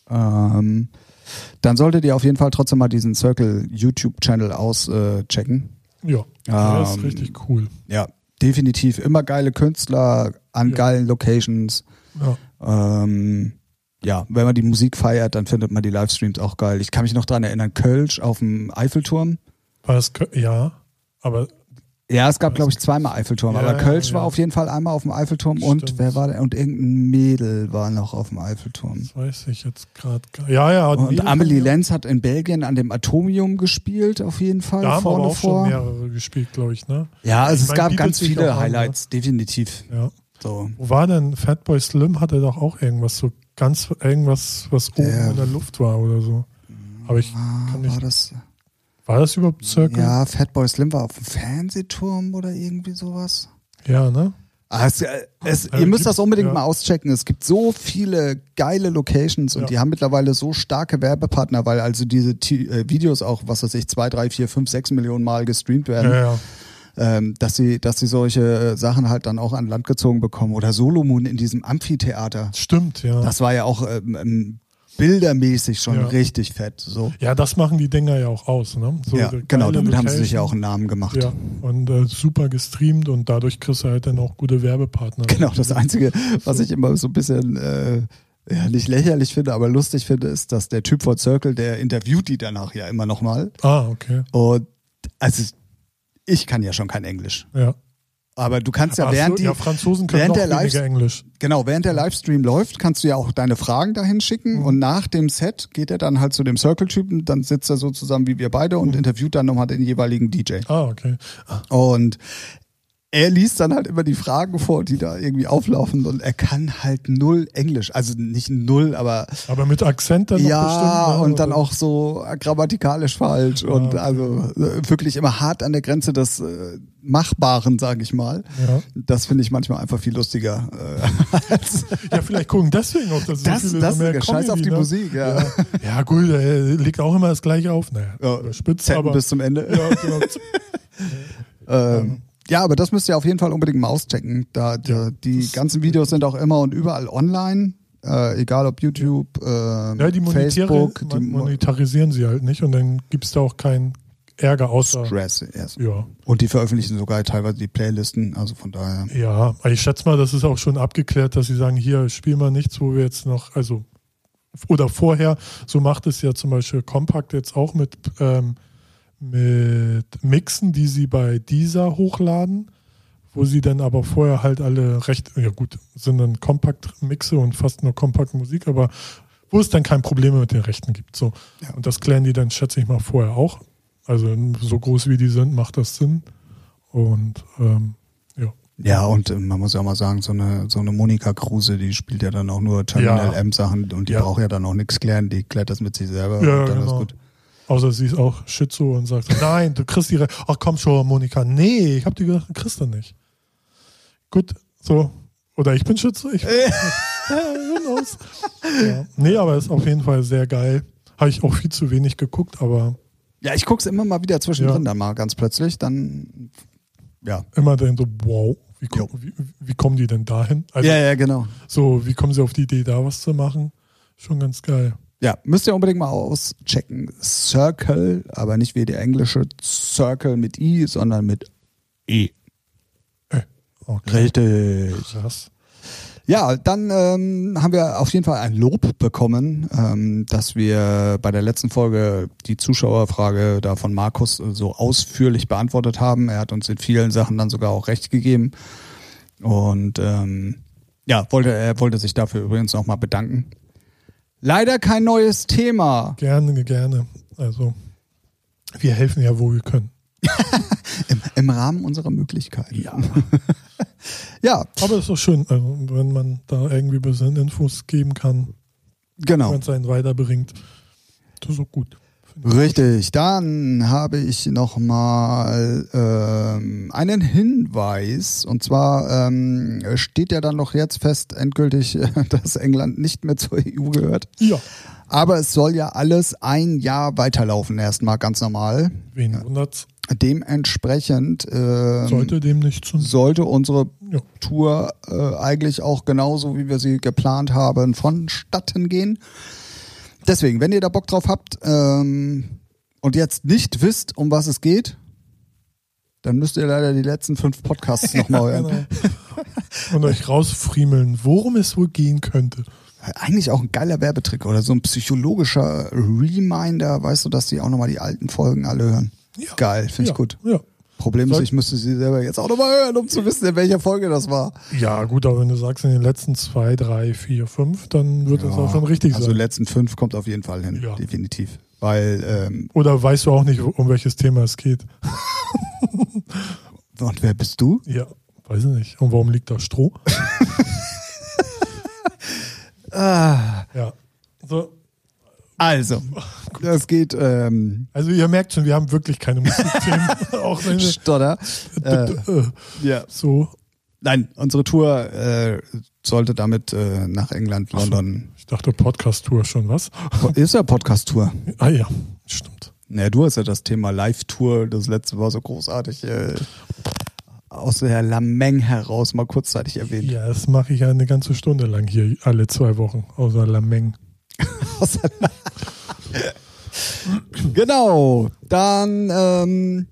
Speaker 1: Ähm, dann solltet ihr auf jeden Fall trotzdem mal diesen Circle YouTube-Channel auschecken.
Speaker 2: Äh, ja, der ist ähm, richtig cool.
Speaker 1: Ja, definitiv. Immer geile Künstler an ja. geilen Locations. Ja. Ähm, ja, wenn man die Musik feiert, dann findet man die Livestreams auch geil. Ich kann mich noch daran erinnern, Kölsch auf dem Eiffelturm.
Speaker 2: War das, ja, aber
Speaker 1: Ja, es gab, glaube ich, zweimal Eiffelturm.
Speaker 2: Ja,
Speaker 1: aber Kölsch
Speaker 2: ja.
Speaker 1: war auf jeden Fall einmal auf dem Eiffelturm und
Speaker 2: Stimmt.
Speaker 1: wer war der? Und irgendein Mädel war noch auf dem Eiffelturm.
Speaker 2: Das weiß ich jetzt gerade. gar- Ja, ja.
Speaker 1: Und
Speaker 2: Mädel
Speaker 1: Amelie
Speaker 2: ja-
Speaker 1: Lenz hat in Belgien an dem Atomium gespielt, auf jeden Fall.
Speaker 2: Da haben
Speaker 1: vorne
Speaker 2: aber auch
Speaker 1: vor.
Speaker 2: schon mehrere gespielt, glaube ich, ne?
Speaker 1: Ja, also
Speaker 2: Ich
Speaker 1: es
Speaker 2: meine,
Speaker 1: gab ganz viele
Speaker 2: auch an,
Speaker 1: Highlights, definitiv.
Speaker 2: Ja.
Speaker 1: So.
Speaker 2: Wo war denn Fatboy Slim? Hatte doch auch irgendwas, so ganz irgendwas, was oben
Speaker 1: Der-
Speaker 2: in der Luft war oder so. Aber ich
Speaker 1: Ah,
Speaker 2: kann
Speaker 1: war
Speaker 2: nicht.
Speaker 1: das?
Speaker 2: War das überhaupt Circle?
Speaker 1: Ja, Fatboy Slim war auf dem Fernsehturm oder irgendwie sowas.
Speaker 2: Ja, ne?
Speaker 1: Ah, es, äh, es,
Speaker 2: Also
Speaker 1: ihr müsst das unbedingt
Speaker 2: ja.
Speaker 1: mal auschecken. Es gibt so viele geile Locations und
Speaker 2: Ja.
Speaker 1: die haben mittlerweile so starke Werbepartner, weil also diese T äh, Videos auch, was weiß ich, zwei, drei, vier, fünf, sechs Millionen Mal gestreamt werden,
Speaker 2: Ja, ja.
Speaker 1: Ähm, dass sie, dass sie solche äh, Sachen halt dann auch an Land gezogen bekommen. Oder Solomon in diesem Amphitheater.
Speaker 2: Stimmt, ja.
Speaker 1: Das war ja auch ähm, ähm, bildermäßig schon
Speaker 2: Ja.
Speaker 1: richtig fett. So.
Speaker 2: ja, das machen die Dinger ja auch aus, ne? So
Speaker 1: ja,
Speaker 2: geile
Speaker 1: genau, damit haben sie sich ja
Speaker 2: Location.
Speaker 1: auch einen Namen gemacht.
Speaker 2: Ja, und äh, super gestreamt und dadurch kriegst du halt dann auch gute Werbepartner.
Speaker 1: Genau, das [LAUGHS] Einzige, was ich immer so ein bisschen äh, ja, nicht lächerlich finde, aber lustig finde, ist, dass der Typ von Circle, der interviewt die danach ja immer nochmal.
Speaker 2: Ah, okay.
Speaker 1: Und also ich kann ja schon kein Englisch.
Speaker 2: Ja.
Speaker 1: Aber du kannst ja während die,
Speaker 2: ja, Franzosen können
Speaker 1: während der Live-
Speaker 2: Englisch.
Speaker 1: genau, während der Livestream läuft, kannst du ja auch deine Fragen dahin schicken
Speaker 2: Mhm.
Speaker 1: und nach dem Set geht er dann halt zu dem Circle-Typen, dann sitzt er so zusammen wie wir beide und
Speaker 2: Mhm.
Speaker 1: interviewt dann nochmal den jeweiligen DJ.
Speaker 2: Ah, okay.
Speaker 1: Und er liest dann halt immer die Fragen vor, die da irgendwie auflaufen und er kann halt null Englisch. Also nicht null, aber
Speaker 2: Aber mit Akzent dann
Speaker 1: ja,
Speaker 2: bestimmt. ne?
Speaker 1: und dann
Speaker 2: Oder-
Speaker 1: auch so grammatikalisch falsch und
Speaker 2: okay.
Speaker 1: also äh, wirklich immer hart an der Grenze des äh, Machbaren, sage ich mal.
Speaker 2: Ja.
Speaker 1: Das finde ich manchmal einfach viel lustiger. Äh, [LAUGHS]
Speaker 2: ja, vielleicht gucken deswegen auch, dass so
Speaker 1: das,
Speaker 2: viele
Speaker 1: das
Speaker 2: so mehr
Speaker 1: ist Scheiß auf
Speaker 2: Comedy,
Speaker 1: die
Speaker 2: ne?
Speaker 1: Musik, ja.
Speaker 2: Ja. ja, gut, er legt auch immer das gleiche auf. Naja,
Speaker 1: Ja, Zetten
Speaker 2: aber.
Speaker 1: bis zum Ende.
Speaker 2: ja, genau. [LAUGHS]
Speaker 1: Ähm, ja, aber das müsst ihr auf jeden Fall unbedingt mal auschecken. Da, da, die ganzen Videos sind auch immer und überall online. Äh, egal ob YouTube, äh,
Speaker 2: Ja, die
Speaker 1: Facebook, die
Speaker 2: mon
Speaker 1: Mo-
Speaker 2: monetarisieren sie halt nicht und dann gibt es da auch keinen Ärger außer.
Speaker 1: Stress. Yes.
Speaker 2: Ja,
Speaker 1: Und die veröffentlichen sogar teilweise die Playlisten, also von daher.
Speaker 2: ja, ich schätze mal, das ist auch schon abgeklärt, dass sie sagen, hier spielen wir nichts, wo wir jetzt noch, also oder vorher, so macht es ja zum Beispiel Compact jetzt auch mit, ähm, mit Mixen, die sie bei dieser hochladen, wo sie dann aber vorher halt alle recht, ja gut, sind dann Compact-Mixe und fast nur Compact-Musik, aber wo es dann kein Problem mit den Rechten gibt. So.
Speaker 1: Ja.
Speaker 2: Und das klären die dann, schätze ich mal, vorher auch. Also so groß wie die sind, macht das Sinn. Und ähm, ja.
Speaker 1: Ja, und äh, man muss ja auch mal sagen, so eine, so eine Monika Kruse, die spielt ja dann auch nur Terminal
Speaker 2: Ja.
Speaker 1: M-Sachen und die
Speaker 2: Ja.
Speaker 1: braucht ja dann auch nichts klären, die klärt das mit sich selber
Speaker 2: Ja,
Speaker 1: und dann
Speaker 2: genau.
Speaker 1: ist gut.
Speaker 2: Außer sie ist auch Schizo und sagt, nein, du kriegst die Re Ach komm schon, Monika. Nee, ich hab dir gedacht, du kriegst du nicht. Gut, so. Oder ich bin Schütze. Ich, [LAUGHS] knows? Ja. Nee, aber ist auf jeden Fall sehr geil. Habe ich auch viel zu wenig geguckt, aber
Speaker 1: Ja, ich guck's immer mal wieder zwischendrin
Speaker 2: Ja.
Speaker 1: dann mal ganz plötzlich, dann ja.
Speaker 2: immer dann so, wow, wie, komm, wie, wie kommen die denn dahin? Also
Speaker 1: ja, ja, genau.
Speaker 2: so, wie kommen sie auf die Idee, da was zu machen? Schon ganz geil.
Speaker 1: Ja, müsst ihr unbedingt mal auschecken. Circle, aber nicht wie der englische Circle mit I, sondern mit E.
Speaker 2: Okay.
Speaker 1: Richtig.
Speaker 2: Krass.
Speaker 1: Ja, dann ähm, haben wir auf jeden Fall ein Lob bekommen, ähm, dass wir bei der letzten Folge die Zuschauerfrage da von Markus äh, so ausführlich beantwortet haben. Er hat uns in vielen Sachen dann sogar auch recht gegeben. Und ähm, ja, wollte, er wollte sich dafür übrigens nochmal bedanken. Leider kein neues Thema.
Speaker 2: Gerne, gerne. Also, wir helfen ja, wo wir können. [LAUGHS]
Speaker 1: Im, im Rahmen unserer Möglichkeiten.
Speaker 2: Ja. [LAUGHS]
Speaker 1: Ja,
Speaker 2: Aber es ist doch schön, also, wenn man da irgendwie ein bisschen Infos geben kann,
Speaker 1: genau.
Speaker 2: wenn es einen weiterbringt. Das ist auch gut.
Speaker 1: Richtig, dann habe ich nochmal ähm, einen Hinweis. Und zwar ähm, steht ja dann noch jetzt fest endgültig, [LAUGHS] dass England nicht mehr zur EU gehört.
Speaker 2: Ja,
Speaker 1: Aber es soll ja alles ein Jahr weiterlaufen, erstmal ganz normal.
Speaker 2: wen wundert's?
Speaker 1: Dementsprechend ähm,
Speaker 2: Sollte dem nicht zu.
Speaker 1: sollte unsere
Speaker 2: Ja.
Speaker 1: Tour äh, eigentlich auch genauso, wie wir sie geplant haben, vonstatten gehen. Deswegen, wenn ihr da Bock drauf habt ähm, und jetzt nicht wisst, um was es geht, dann müsst ihr leider die letzten fünf Podcasts [LAUGHS] nochmal hören.
Speaker 2: Genau. [LAUGHS] Und euch rausfriemeln, worum es wohl gehen könnte.
Speaker 1: Eigentlich auch ein geiler Werbetrick oder so ein psychologischer Reminder, weißt du, dass die auch nochmal die alten Folgen alle hören.
Speaker 2: Ja.
Speaker 1: Geil, finde
Speaker 2: ja,
Speaker 1: ich gut.
Speaker 2: Ja.
Speaker 1: Problem ist, ich müsste sie selber jetzt auch nochmal hören, um zu wissen, in welcher Folge das war.
Speaker 2: Ja, gut, aber wenn du sagst in den letzten zwei, drei, vier, fünf, dann wird das auch schon richtig
Speaker 1: also
Speaker 2: sein.
Speaker 1: letzten fünf kommt auf jeden Fall hin,
Speaker 2: Ja.
Speaker 1: definitiv. Weil, ähm,
Speaker 2: Oder weißt du auch nicht, um welches Thema es geht? [LAUGHS]
Speaker 1: und wer bist du?
Speaker 2: Ja, weiß ich nicht. Und warum liegt da Stroh? [LAUGHS]
Speaker 1: Ah,
Speaker 2: Ja. So,
Speaker 1: also, das geht, ähm,
Speaker 2: also ihr merkt schon, wir haben wirklich keine Musikthemen. [LAUGHS] [LAUGHS] auch wenn wir,
Speaker 1: Stotter. Äh,
Speaker 2: äh,
Speaker 1: ja.
Speaker 2: so,
Speaker 1: Nein, unsere Tour äh, sollte damit äh, nach England. London.
Speaker 2: ich dachte Podcast-Tour schon, was?
Speaker 1: Ist ja Podcast-Tour. [LAUGHS]
Speaker 2: Ah ja, stimmt.
Speaker 1: Naja, du hast ja das Thema Live-Tour, das letzte war so großartig, äh, aus der Lameng heraus mal kurzzeitig erwähnt.
Speaker 2: Ja, das mache ich ja eine ganze Stunde lang hier, alle zwei Wochen, außer Lameng. [LAUGHS]
Speaker 1: Genau, dann, ähm,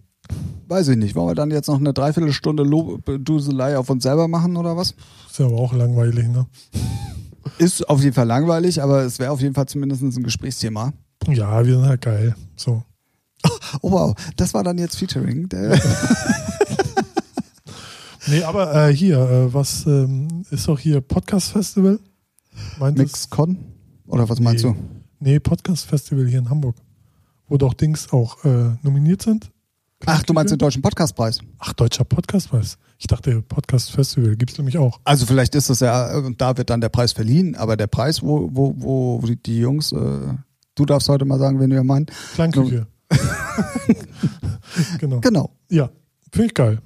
Speaker 1: weiß ich nicht, wollen wir dann jetzt noch eine Dreiviertelstunde Lob Duselei auf uns selber machen oder was?
Speaker 2: Ist ja aber auch langweilig, ne?
Speaker 1: Ist auf jeden Fall langweilig, aber es wäre auf jeden Fall zumindest ein Gesprächsthema.
Speaker 2: Ja, wir sind halt geil. So. [LAUGHS]
Speaker 1: Oh wow, das war dann jetzt Featuring. [LAUGHS]
Speaker 2: Nee, aber äh, hier, äh, was ähm, ist doch hier Podcast-Festival? Meint es-
Speaker 1: MixCon? Oder was meinst
Speaker 2: Nee.
Speaker 1: du?
Speaker 2: Nee, Podcast-Festival hier in Hamburg. Wo doch Dings auch äh, nominiert sind.
Speaker 1: Ach, du meinst den Deutschen Podcastpreis?
Speaker 2: Ach, deutscher Podcastpreis. Ich dachte, Podcast-Festival gibt es nämlich auch.
Speaker 1: Also vielleicht ist das ja, und da wird dann der Preis verliehen, aber der Preis, wo, wo, wo die, Jungs, äh, du darfst heute mal sagen, wen wir meinen.
Speaker 2: Klangküche. genau.
Speaker 1: Genau,
Speaker 2: Ja, finde ich geil.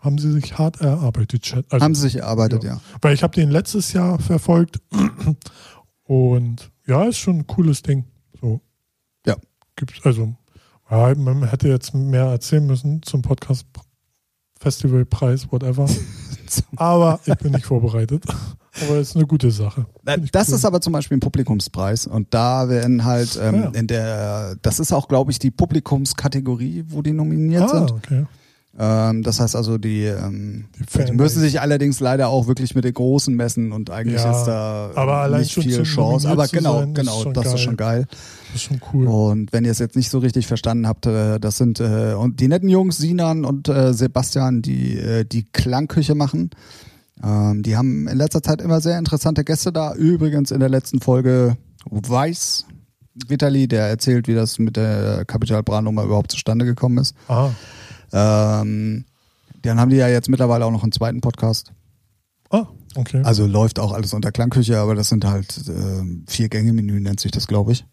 Speaker 2: Haben sie sich hart erarbeitet, Chat. Also,
Speaker 1: haben sie sich erarbeitet, ja.
Speaker 2: Weil ich habe den letztes Jahr verfolgt [CLEARS THROAT] und ja, ist schon ein cooles Ding. So.
Speaker 1: Ja.
Speaker 2: Gibt's, also, ja, man hätte jetzt mehr erzählen müssen zum Podcast Festivalpreis, whatever. [LAUGHS] Aber ich bin nicht vorbereitet. Aber ist eine gute Sache.
Speaker 1: Das
Speaker 2: cool.
Speaker 1: ist aber zum Beispiel ein Publikumspreis und da werden halt ähm,
Speaker 2: Ah, ja.
Speaker 1: in der, das ist auch, glaube ich, die Publikumskategorie, wo die nominiert
Speaker 2: ah,
Speaker 1: sind.
Speaker 2: okay.
Speaker 1: Ähm, das heißt also, die, ähm,
Speaker 2: Die
Speaker 1: müssen sich allerdings leider auch wirklich mit den Großen messen und eigentlich
Speaker 2: Ja,
Speaker 1: ist da
Speaker 2: aber
Speaker 1: nicht viel Chance. Aber genau,
Speaker 2: sein, ist
Speaker 1: genau, das ist
Speaker 2: geil.
Speaker 1: schon geil.
Speaker 2: Das ist schon cool.
Speaker 1: Und wenn ihr es jetzt nicht so richtig verstanden habt, äh, das sind äh, und die netten Jungs Sinan und äh, Sebastian, die äh, die Klangküche machen. Ähm, die haben in letzter Zeit immer sehr interessante Gäste da. Übrigens in der letzten Folge Weiß Vitali, der erzählt, wie das mit der Capital Bra Nummer überhaupt zustande gekommen ist.
Speaker 2: Ah,
Speaker 1: Ähm, dann haben die ja jetzt mittlerweile auch noch einen zweiten Podcast.
Speaker 2: ah, okay.
Speaker 1: Also läuft auch alles unter Klangküche, aber das sind halt ähm, vier Gänge-Menü, nennt sich das, glaube ich.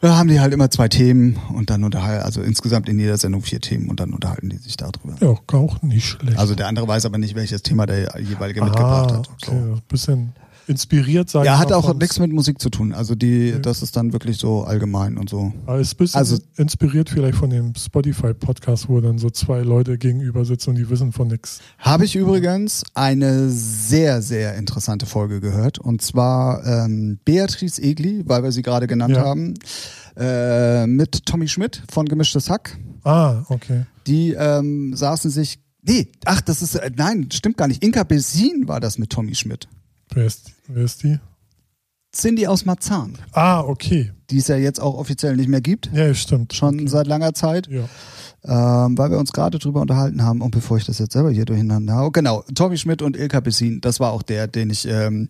Speaker 1: Da haben die halt immer zwei Themen und dann unterhalten, also insgesamt in jeder Sendung vier Themen und dann unterhalten die sich darüber.
Speaker 2: ja, auch nicht schlecht.
Speaker 1: Also der andere weiß aber nicht, welches Thema der jeweilige mitgebracht
Speaker 2: ah,
Speaker 1: hat.
Speaker 2: okay.
Speaker 1: So.
Speaker 2: Ein bisschen inspiriert sein.
Speaker 1: Ja, hat auch nichts mit Musik zu tun. Also die,
Speaker 2: Okay.
Speaker 1: das ist dann wirklich so allgemein und so.
Speaker 2: Aber ist ein bisschen
Speaker 1: Also-
Speaker 2: inspiriert vielleicht von dem Spotify-Podcast, wo dann so zwei Leute gegenüber sitzen und die wissen von nichts.
Speaker 1: Habe ich übrigens eine sehr, sehr interessante Folge gehört. Und zwar ähm, Beatrice Egli, weil wir sie gerade genannt
Speaker 2: Ja.
Speaker 1: haben, äh, mit Tommy Schmidt von Gemischtes Hack.
Speaker 2: Ah, okay.
Speaker 1: Die ähm, saßen sich. Nee, ach, das ist. Äh, nein, stimmt gar nicht. Inka Bessin war das mit Tommy Schmidt.
Speaker 2: Wer ist, wer ist die?
Speaker 1: Cindy aus Marzahn,
Speaker 2: Ah, okay.
Speaker 1: die es ja jetzt auch offiziell nicht mehr gibt.
Speaker 2: Ja, stimmt.
Speaker 1: Schon
Speaker 2: okay.
Speaker 1: seit langer Zeit.
Speaker 2: Ja.
Speaker 1: ähm, weil wir uns gerade drüber unterhalten haben und bevor ich das jetzt selber hier durcheinander haue, genau, Tommy Schmidt und Ilka Bessin, das war auch der, den ich ähm,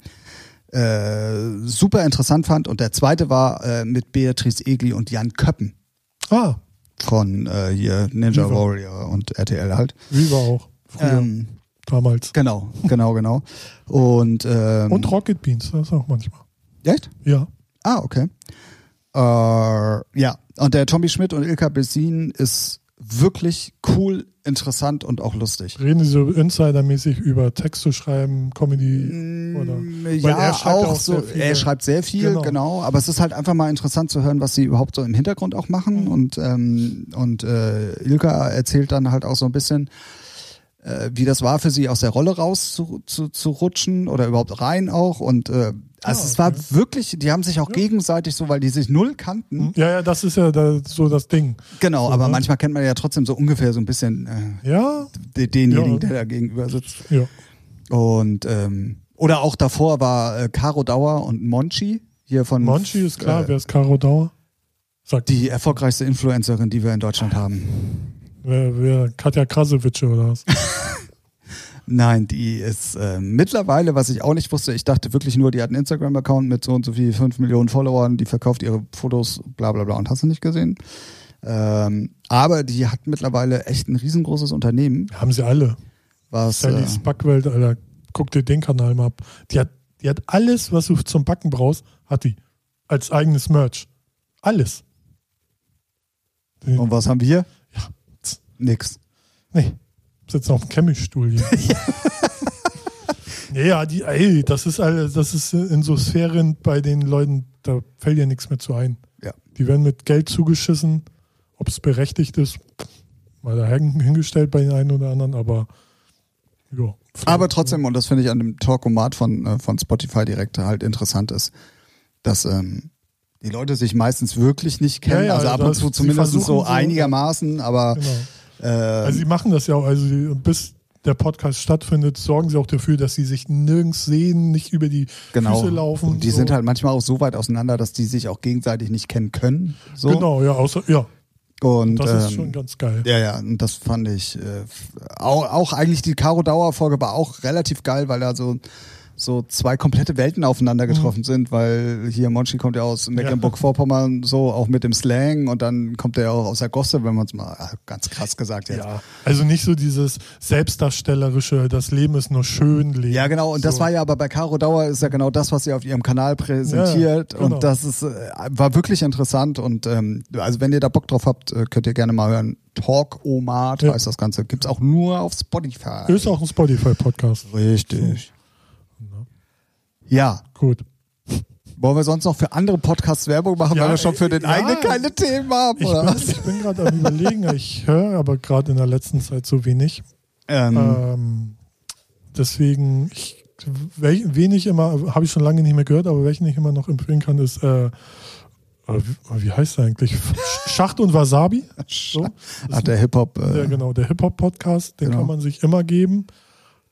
Speaker 1: äh, super interessant fand und der zweite war äh, mit Beatrice Egli und Jan Köppen
Speaker 2: Ah,
Speaker 1: von äh, hier Ninja
Speaker 2: Viva.
Speaker 1: Warrior und RTL halt.
Speaker 2: Viva auch. Früher,
Speaker 1: Ähm,
Speaker 2: damals.
Speaker 1: genau, genau, genau. Und, ähm,
Speaker 2: Und Rocket Beans, das auch manchmal.
Speaker 1: echt?
Speaker 2: Ja.
Speaker 1: Ah, okay. Äh, ja, und der Tommy Schmidt und Ilka Bessin ist wirklich cool, interessant und auch lustig.
Speaker 2: Reden Sie so insidermäßig über Texte schreiben, Comedy oder.
Speaker 1: Mm,
Speaker 2: Weil
Speaker 1: Ja,
Speaker 2: er schreibt
Speaker 1: auch,
Speaker 2: auch
Speaker 1: so. Er schreibt sehr viel, genau.
Speaker 2: Genau.
Speaker 1: Aber es ist halt einfach mal interessant zu hören, was sie überhaupt so im Hintergrund auch machen.
Speaker 2: Mhm.
Speaker 1: Und, ähm, und äh, Ilka erzählt dann halt auch so ein bisschen, äh, wie das war für sie aus der Rolle raus zu, zu, zu rutschen oder überhaupt rein auch. Und äh, also
Speaker 2: Ah,
Speaker 1: es war
Speaker 2: okay.
Speaker 1: wirklich, die haben sich auch
Speaker 2: Ja.
Speaker 1: gegenseitig so, weil die sich null kannten.
Speaker 2: Ja, ja, das ist ja da, so das Ding.
Speaker 1: Genau,
Speaker 2: So,
Speaker 1: aber
Speaker 2: ne?
Speaker 1: manchmal kennt man ja trotzdem so ungefähr so ein bisschen äh,
Speaker 2: Ja,
Speaker 1: de- denjenigen,
Speaker 2: Ja.
Speaker 1: der da gegenüber sitzt.
Speaker 2: ja.
Speaker 1: Und ähm, oder auch davor war äh, Caro Dauer und Monchi hier von
Speaker 2: Monchi ist klar,
Speaker 1: äh,
Speaker 2: wer ist Caro Dauer? Sagt
Speaker 1: die erfolgreichste Influencerin, die wir in Deutschland haben.
Speaker 2: Wer, wer Katja Krasowitsche oder was? [LAUGHS]
Speaker 1: Nein, die ist äh, mittlerweile, was ich auch nicht wusste, ich dachte wirklich nur, die hat einen Instagram-Account mit so und so viel 5 Millionen Followern, die verkauft ihre Fotos, bla bla bla und hast du nicht gesehen. Ähm, aber die hat mittlerweile echt ein riesengroßes Unternehmen.
Speaker 2: Haben sie alle.
Speaker 1: Was,
Speaker 2: Sallys
Speaker 1: äh,
Speaker 2: Backwelt, Alter. Guck dir den Kanal mal ab. Die hat, die hat alles, was du zum Backen brauchst, hat die. Als eigenes Merch. Alles.
Speaker 1: und was haben wir? Nix.
Speaker 2: Nee. Sitzen auf dem Campingstuhl hier. [LAUGHS] ja, die, ey, das ist alles, das ist in so Sphären bei den Leuten, da fällt ja nichts mehr zu ein.
Speaker 1: Ja.
Speaker 2: Die werden mit Geld zugeschissen, ob es berechtigt ist, mal da hin- hingestellt bei den einen oder anderen, aber ja.
Speaker 1: Aber trotzdem, und das finde ich an dem Talkomat von, äh, von Spotify direkt halt interessant ist, dass ähm, die Leute sich meistens wirklich nicht kennen.
Speaker 2: Ja, ja,
Speaker 1: also ab und zu zumindest so- einigermaßen, aber
Speaker 2: Genau.
Speaker 1: Äh,
Speaker 2: Also sie machen das ja auch, also bis der Podcast stattfindet, sorgen sie auch dafür, dass sie sich nirgends sehen, nicht über die
Speaker 1: genau.
Speaker 2: Füße laufen.
Speaker 1: Und die
Speaker 2: so.
Speaker 1: sind halt manchmal auch so weit auseinander, dass die sich auch gegenseitig nicht kennen können. So.
Speaker 2: Genau, ja, außer, ja,
Speaker 1: Und
Speaker 2: das ist
Speaker 1: ähm,
Speaker 2: schon ganz geil.
Speaker 1: Ja, ja, und das fand ich äh, auch, auch eigentlich die Caro Dauer Folge war auch relativ geil, weil da so so zwei komplette Welten aufeinander
Speaker 2: Mhm.
Speaker 1: getroffen sind, weil hier Monchi kommt ja aus Mecklenburg-Vorpommern so auch mit dem Slang und dann kommt er ja auch aus der Gosse, wenn man es mal äh, ganz krass gesagt jetzt.
Speaker 2: Ja, also nicht so dieses selbstdarstellerische, das Leben ist nur schön leben.
Speaker 1: Ja, genau. Und das
Speaker 2: so.
Speaker 1: war ja aber bei Caro Dauer ist ja genau das, was sie auf ihrem Kanal präsentiert.
Speaker 2: Ja, genau.
Speaker 1: Und das ist, äh, war wirklich interessant. Und ähm, also wenn ihr da Bock drauf habt, äh, könnt ihr gerne mal hören. Talk Omat
Speaker 2: Ja.
Speaker 1: heißt das Ganze. Gibt's auch nur auf Spotify.
Speaker 2: Ist auch ein Spotify-Podcast.
Speaker 1: Richtig. Ja.
Speaker 2: Gut.
Speaker 1: Wollen wir sonst noch für andere Podcasts Werbung machen,
Speaker 2: Ja,
Speaker 1: weil wir schon für den
Speaker 2: ja.
Speaker 1: eigenen keine Themen haben,
Speaker 2: Ich
Speaker 1: oder
Speaker 2: bin, ich bin gerade am überlegen, [LAUGHS] ich höre aber gerade in der letzten Zeit so wenig.
Speaker 1: Ähm,
Speaker 2: Ähm, deswegen, ich, wen ich immer, habe ich schon lange nicht mehr gehört, aber welchen ich immer noch empfehlen kann, ist, äh, äh, wie, wie heißt der eigentlich? [LAUGHS] Schacht und Wasabi. So.
Speaker 1: Ach, der Hip-Hop.
Speaker 2: Der,
Speaker 1: Äh,
Speaker 2: genau, der Hip-Hop-Podcast, den
Speaker 1: genau.
Speaker 2: kann man sich immer geben.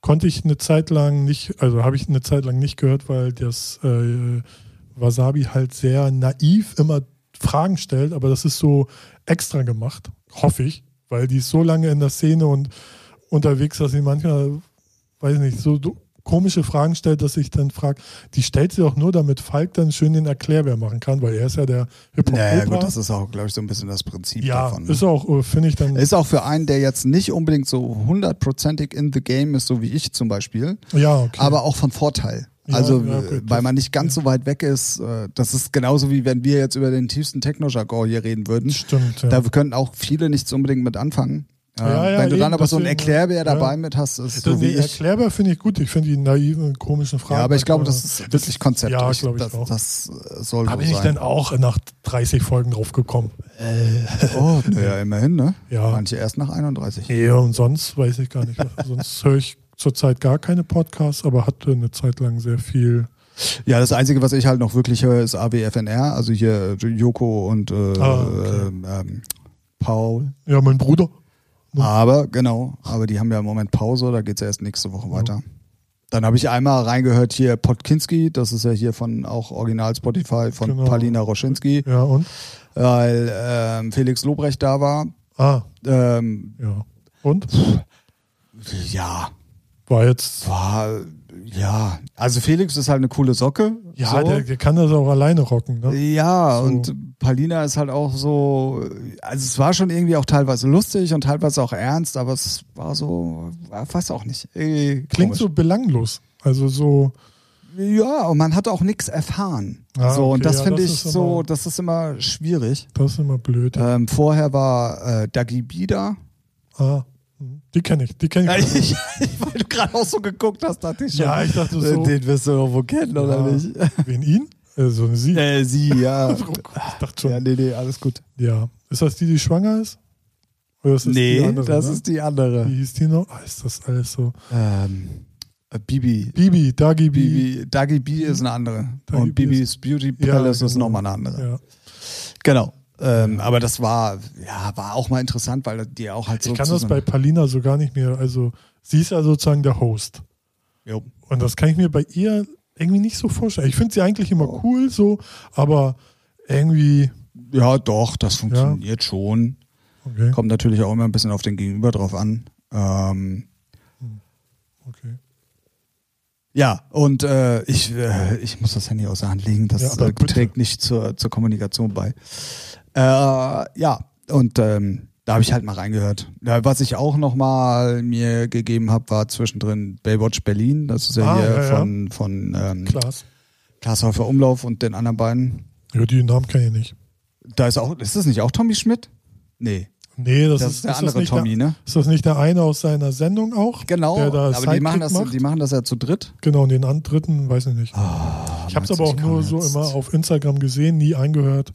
Speaker 2: Konnte ich eine Zeit lang nicht, also habe ich eine Zeit lang nicht gehört, weil das äh, Wasabi halt sehr naiv immer Fragen stellt, aber das ist so extra gemacht, hoffe ich, weil die ist so lange in der Szene und unterwegs, dass sie manchmal, weiß nicht, so komische Fragen stellt, dass ich dann frage, die stellt sie auch nur, damit Falk dann schön den Erklärbär machen kann, weil er ist ja der hip
Speaker 1: naja,
Speaker 2: hop
Speaker 1: gut, das ist auch, glaube ich, so ein bisschen das Prinzip
Speaker 2: Ja,
Speaker 1: davon. ne?
Speaker 2: ist auch, äh, finde ich dann.
Speaker 1: Ist auch für einen, der jetzt nicht unbedingt so hundertprozentig in the game ist, so wie ich zum Beispiel,
Speaker 2: ja, okay.
Speaker 1: aber auch von Vorteil.
Speaker 2: Ja,
Speaker 1: Also,
Speaker 2: ja,
Speaker 1: äh,
Speaker 2: gut,
Speaker 1: weil man nicht ganz
Speaker 2: ja.
Speaker 1: so weit weg ist. äh, Das ist genauso wie wenn wir jetzt über den tiefsten Techno-Jargon hier reden würden.
Speaker 2: Stimmt, ja.
Speaker 1: Da können auch viele nichts unbedingt mit anfangen.
Speaker 2: Ja, ja,
Speaker 1: wenn du dann
Speaker 2: eben,
Speaker 1: aber so einen Erklärbär
Speaker 2: ja.
Speaker 1: dabei mit hast, ist so wie ich.
Speaker 2: Erklärbar finde ich gut. Ich finde die naiven, komischen Fragen.
Speaker 1: Ja, aber ich glaube, das ist wirklich Konzept.
Speaker 2: Ja,
Speaker 1: Ich-
Speaker 2: glaube ich
Speaker 1: das,
Speaker 2: auch.
Speaker 1: Das äh, soll
Speaker 2: Da
Speaker 1: so
Speaker 2: ich
Speaker 1: sein.
Speaker 2: dann auch nach 30 Folgen drauf gekommen.
Speaker 1: oh, [LAUGHS] naja, immerhin, ne?
Speaker 2: Ja.
Speaker 1: Manche erst nach 31.
Speaker 2: Nee, und sonst weiß ich gar nicht. [LAUGHS] sonst höre ich zurzeit gar keine Podcasts, aber hatte eine Zeit lang sehr viel.
Speaker 1: Ja, das Einzige, was ich halt noch wirklich höre, ist AWFNR, also hier äh, Joko und äh,
Speaker 2: Ah, okay.
Speaker 1: ähm, Paul.
Speaker 2: Ja, mein Bruder.
Speaker 1: Aber, genau, aber die haben ja im Moment Pause, da geht's ja erst nächste Woche weiter. Dann habe ich einmal reingehört hier Podkinski, das ist ja hier von auch Original Spotify von
Speaker 2: Genau.
Speaker 1: Palina Roschinski,
Speaker 2: Ja, und?
Speaker 1: weil ähm, Felix Lobrecht da war.
Speaker 2: Ah,
Speaker 1: Ähm,
Speaker 2: ja. Und?
Speaker 1: ja,
Speaker 2: War jetzt.
Speaker 1: war, ja, also Felix ist halt eine coole Socke.
Speaker 2: Ja,
Speaker 1: so.
Speaker 2: der, der kann das auch alleine rocken. Ne?
Speaker 1: Ja,
Speaker 2: So.
Speaker 1: und Palina ist halt auch so, also es war schon irgendwie auch teilweise lustig und teilweise auch ernst, aber es war so, ja, weiß auch nicht.
Speaker 2: Klingt
Speaker 1: komisch.
Speaker 2: so belanglos. Also so.
Speaker 1: Ja, und man hat auch nichts erfahren.
Speaker 2: Ah,
Speaker 1: so, und
Speaker 2: okay,
Speaker 1: das
Speaker 2: ja,
Speaker 1: finde ich so,
Speaker 2: immer-
Speaker 1: das ist immer schwierig.
Speaker 2: Das ist immer blöd.
Speaker 1: Ähm, vorher war äh, Dagi Bieder.
Speaker 2: Ah, hm. die kenne ich. Die kenne
Speaker 1: Ja, [LAUGHS]
Speaker 2: ich.
Speaker 1: ich, weil du gerade auch so geguckt hast, dachte ich schon.
Speaker 2: Ja, ich dachte so.
Speaker 1: Den wirst du irgendwo kennen, oder
Speaker 2: Ja.
Speaker 1: nicht?
Speaker 2: Wen ihn? Äh, so eine Sie.
Speaker 1: Äh, sie, ja. [LAUGHS]
Speaker 2: ich dachte schon.
Speaker 1: ja, nee, nee, alles gut.
Speaker 2: Ja. Ist das die, die schwanger ist? Oder ist das
Speaker 1: nee,
Speaker 2: die andere,
Speaker 1: das
Speaker 2: ne?
Speaker 1: ist die andere.
Speaker 2: Wie hieß die noch? Ah, ist das alles so?
Speaker 1: Ähm, äh, Bibi.
Speaker 2: Bibi, Dagi Bibi.
Speaker 1: Bibi, Dagi B ist eine andere.
Speaker 2: Dagi
Speaker 1: und
Speaker 2: B
Speaker 1: Bibis Beauty
Speaker 2: Ja,
Speaker 1: Palace ist
Speaker 2: genau.
Speaker 1: nochmal eine andere.
Speaker 2: Ja.
Speaker 1: Genau. Ähm, aber das war, ja, war auch mal interessant, weil die auch halt so.
Speaker 2: Ich kann das bei Palina so gar nicht mehr. Also, sie ist ja sozusagen der Host.
Speaker 1: Jo.
Speaker 2: Und das kann ich mir bei ihr irgendwie nicht so vorstellen. Ich finde sie eigentlich immer
Speaker 1: Oh.
Speaker 2: cool, so, aber irgendwie,
Speaker 1: Ja, doch, das funktioniert schon.
Speaker 2: Okay.
Speaker 1: Kommt natürlich auch immer ein bisschen auf den Gegenüber drauf an. Ähm,
Speaker 2: okay.
Speaker 1: ja, und äh, ich, äh, ich muss das Handy aus der Hand legen. Das
Speaker 2: Ja,
Speaker 1: äh, trägt nicht zur, zur Kommunikation bei. Äh, ja, und ähm, da habe ich halt mal reingehört. Ja, was ich auch noch mal mir gegeben habe, war zwischendrin Baywatch Berlin. Das ist ja
Speaker 2: Ah,
Speaker 1: hier
Speaker 2: ja,
Speaker 1: von, von ähm,
Speaker 2: Klaas.
Speaker 1: Klaas Häufer Umlauf und den anderen beiden.
Speaker 2: Ja, die Namen kann ich nicht.
Speaker 1: Da ist auch, ist das nicht auch Tommy Schmidt? Nee,
Speaker 2: Nee, das,
Speaker 1: das,
Speaker 2: ist,
Speaker 1: ist der
Speaker 2: ist
Speaker 1: andere Tommy,
Speaker 2: der,
Speaker 1: ne?
Speaker 2: Ist das nicht der eine aus seiner Sendung auch?
Speaker 1: Genau, aber die machen, das,
Speaker 2: macht?
Speaker 1: die machen das ja zu dritt.
Speaker 2: Genau, und den an- dritten weiß ich nicht.
Speaker 1: Ah,
Speaker 2: ich habe es aber auch nur so
Speaker 1: jetzt-
Speaker 2: immer auf Instagram gesehen, nie eingehört.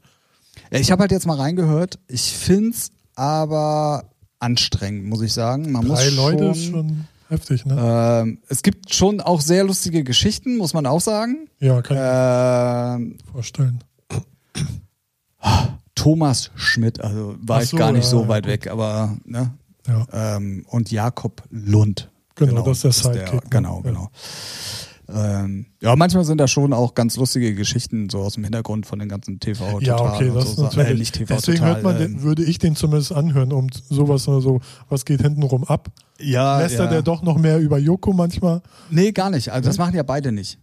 Speaker 1: Ja, ich habe halt jetzt mal reingehört. Ich find's aber anstrengend, muss ich sagen. Man
Speaker 2: Drei
Speaker 1: muss
Speaker 2: Leute
Speaker 1: schon,
Speaker 2: ist schon heftig, ne?
Speaker 1: Ähm, es gibt schon auch sehr lustige Geschichten, muss man auch sagen.
Speaker 2: ja, kann ich
Speaker 1: Ähm,
Speaker 2: mir vorstellen.
Speaker 1: Thomas Schmidt, also war
Speaker 2: Ach
Speaker 1: ich
Speaker 2: so,
Speaker 1: gar nicht
Speaker 2: ja,
Speaker 1: so
Speaker 2: ja,
Speaker 1: weit
Speaker 2: gut.
Speaker 1: weg, aber ne?
Speaker 2: Ja,
Speaker 1: Ähm, und Jakob Lund.
Speaker 2: Genau, das ist der Sidekick, ne?
Speaker 1: genau,
Speaker 2: Ja.
Speaker 1: genau. Ähm, ja, manchmal sind da schon auch ganz lustige Geschichten so aus dem Hintergrund von den ganzen TV
Speaker 2: ja okay,
Speaker 1: und
Speaker 2: das
Speaker 1: so
Speaker 2: natürlich.
Speaker 1: Äh, nicht TV
Speaker 2: Deswegen
Speaker 1: total,
Speaker 2: hört man,
Speaker 1: ähm,
Speaker 2: würde ich den zumindest anhören, um sowas oder so, was geht hintenrum ab.
Speaker 1: ja,
Speaker 2: Lästert
Speaker 1: ja.
Speaker 2: der doch noch mehr über Joko manchmal?
Speaker 1: Nee, gar nicht. Also das machen ja beide nicht.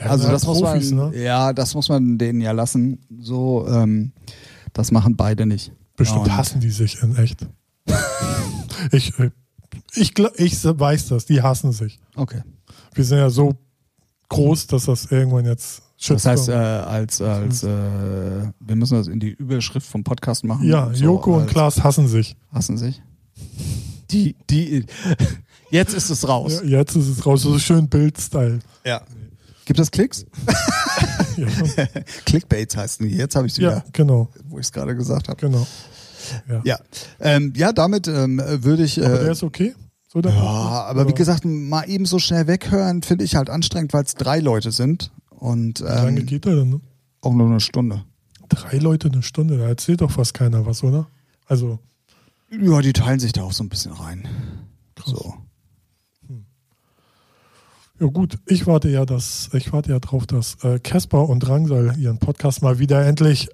Speaker 2: Ja,
Speaker 1: also das
Speaker 2: Profis,
Speaker 1: muss man,
Speaker 2: ne?
Speaker 1: ja, das muss man denen ja lassen. So, ähm, das machen beide nicht.
Speaker 2: Bestimmt
Speaker 1: Und-
Speaker 2: hassen die sich in echt. [LAUGHS] ich, äh, ich, gl- ich weiß das, die hassen sich.
Speaker 1: Okay.
Speaker 2: Wir sind ja so groß, dass das irgendwann jetzt
Speaker 1: Das heißt, äh, als, als äh, wir müssen das in die Überschrift vom Podcast machen.
Speaker 2: ja,
Speaker 1: So
Speaker 2: Joko und
Speaker 1: als-
Speaker 2: Klaas hassen sich.
Speaker 1: Hassen sich. [LAUGHS] Die, die, jetzt ist es raus.
Speaker 2: Ja, jetzt ist es raus, so schön Bild-Style.
Speaker 1: Ja. Gibt es Klicks? [LAUGHS]
Speaker 2: Ja, [LAUGHS]
Speaker 1: Clickbaits heißen die. Jetzt habe ich es
Speaker 2: ja,
Speaker 1: wieder,
Speaker 2: genau,
Speaker 1: wo ich es gerade gesagt habe.
Speaker 2: genau. Ja.
Speaker 1: Ja, ähm, ja, damit ähm, würde ich.
Speaker 2: Aber
Speaker 1: Äh,
Speaker 2: der ist okay? So
Speaker 1: ja, aber wie
Speaker 2: Oder-
Speaker 1: gesagt, mal eben so schnell weghören, finde ich halt anstrengend, weil es drei Leute sind und
Speaker 2: Wie lange
Speaker 1: ähm,
Speaker 2: geht der denn? Ne?
Speaker 1: auch nur eine Stunde.
Speaker 2: Drei Leute eine Stunde, da erzählt doch fast keiner was, oder? Also,
Speaker 1: Ja, die teilen sich da auch so ein bisschen rein.
Speaker 2: Krass.
Speaker 1: So.
Speaker 2: ja gut, ich warte ja, dass, ich warte ja drauf, dass äh, Casper und Drangsal ihren Podcast mal wieder endlich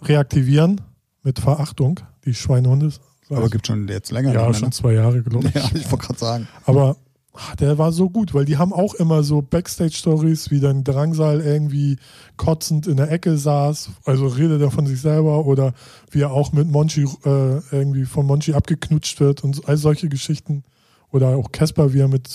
Speaker 2: reaktivieren mit Verachtung, die Schweinehunde. Sag
Speaker 1: Aber gibt schon jetzt länger.
Speaker 2: ja,
Speaker 1: mehr,
Speaker 2: schon
Speaker 1: ne?
Speaker 2: zwei Jahre, glaube ich. [LAUGHS]
Speaker 1: Ja, ich wollte gerade sagen.
Speaker 2: Aber ah, der war so gut, weil die haben auch immer so Backstage-Stories, wie dann Drangsal irgendwie kotzend in der Ecke saß, also redet er von sich selber oder wie er auch mit Monchi äh, irgendwie von Monchi abgeknutscht wird und all solche Geschichten. Oder auch Casper, wie er mit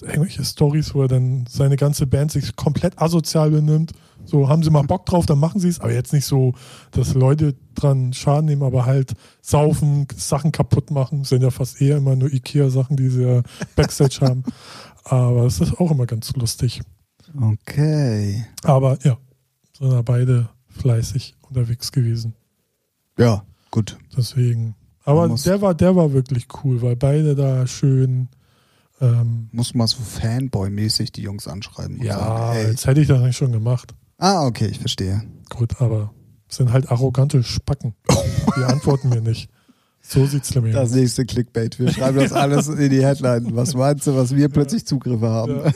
Speaker 2: irgendwelche Stories, wo er dann seine ganze Band sich komplett asozial benimmt. So, haben sie mal Bock drauf, dann machen sie es, aber jetzt nicht so, dass Leute dran Schaden nehmen, aber halt saufen, Sachen kaputt machen, sind ja fast eher immer nur Ikea-Sachen, die sie ja Backstage haben. [LAUGHS] Aber es ist auch immer ganz lustig.
Speaker 1: Okay.
Speaker 2: Aber ja, sind ja beide fleißig unterwegs gewesen.
Speaker 1: Ja, gut.
Speaker 2: Deswegen. Aber der war, der war wirklich cool, weil beide da schön, ähm,
Speaker 1: Muss mal so Fanboy-mäßig die Jungs anschreiben und
Speaker 2: ja,
Speaker 1: sagen, ey.
Speaker 2: jetzt hätte ich das nicht schon gemacht.
Speaker 1: Ah, okay, ich verstehe.
Speaker 2: Gut, aber es sind halt arrogante Spacken. [LAUGHS] Die antworten mir nicht. So sieht's nämlich
Speaker 1: Das
Speaker 2: aus.
Speaker 1: nächste Clickbait. Wir schreiben das alles in die Headline. Was meinst du, was wir plötzlich Zugriffe haben?
Speaker 2: Ja.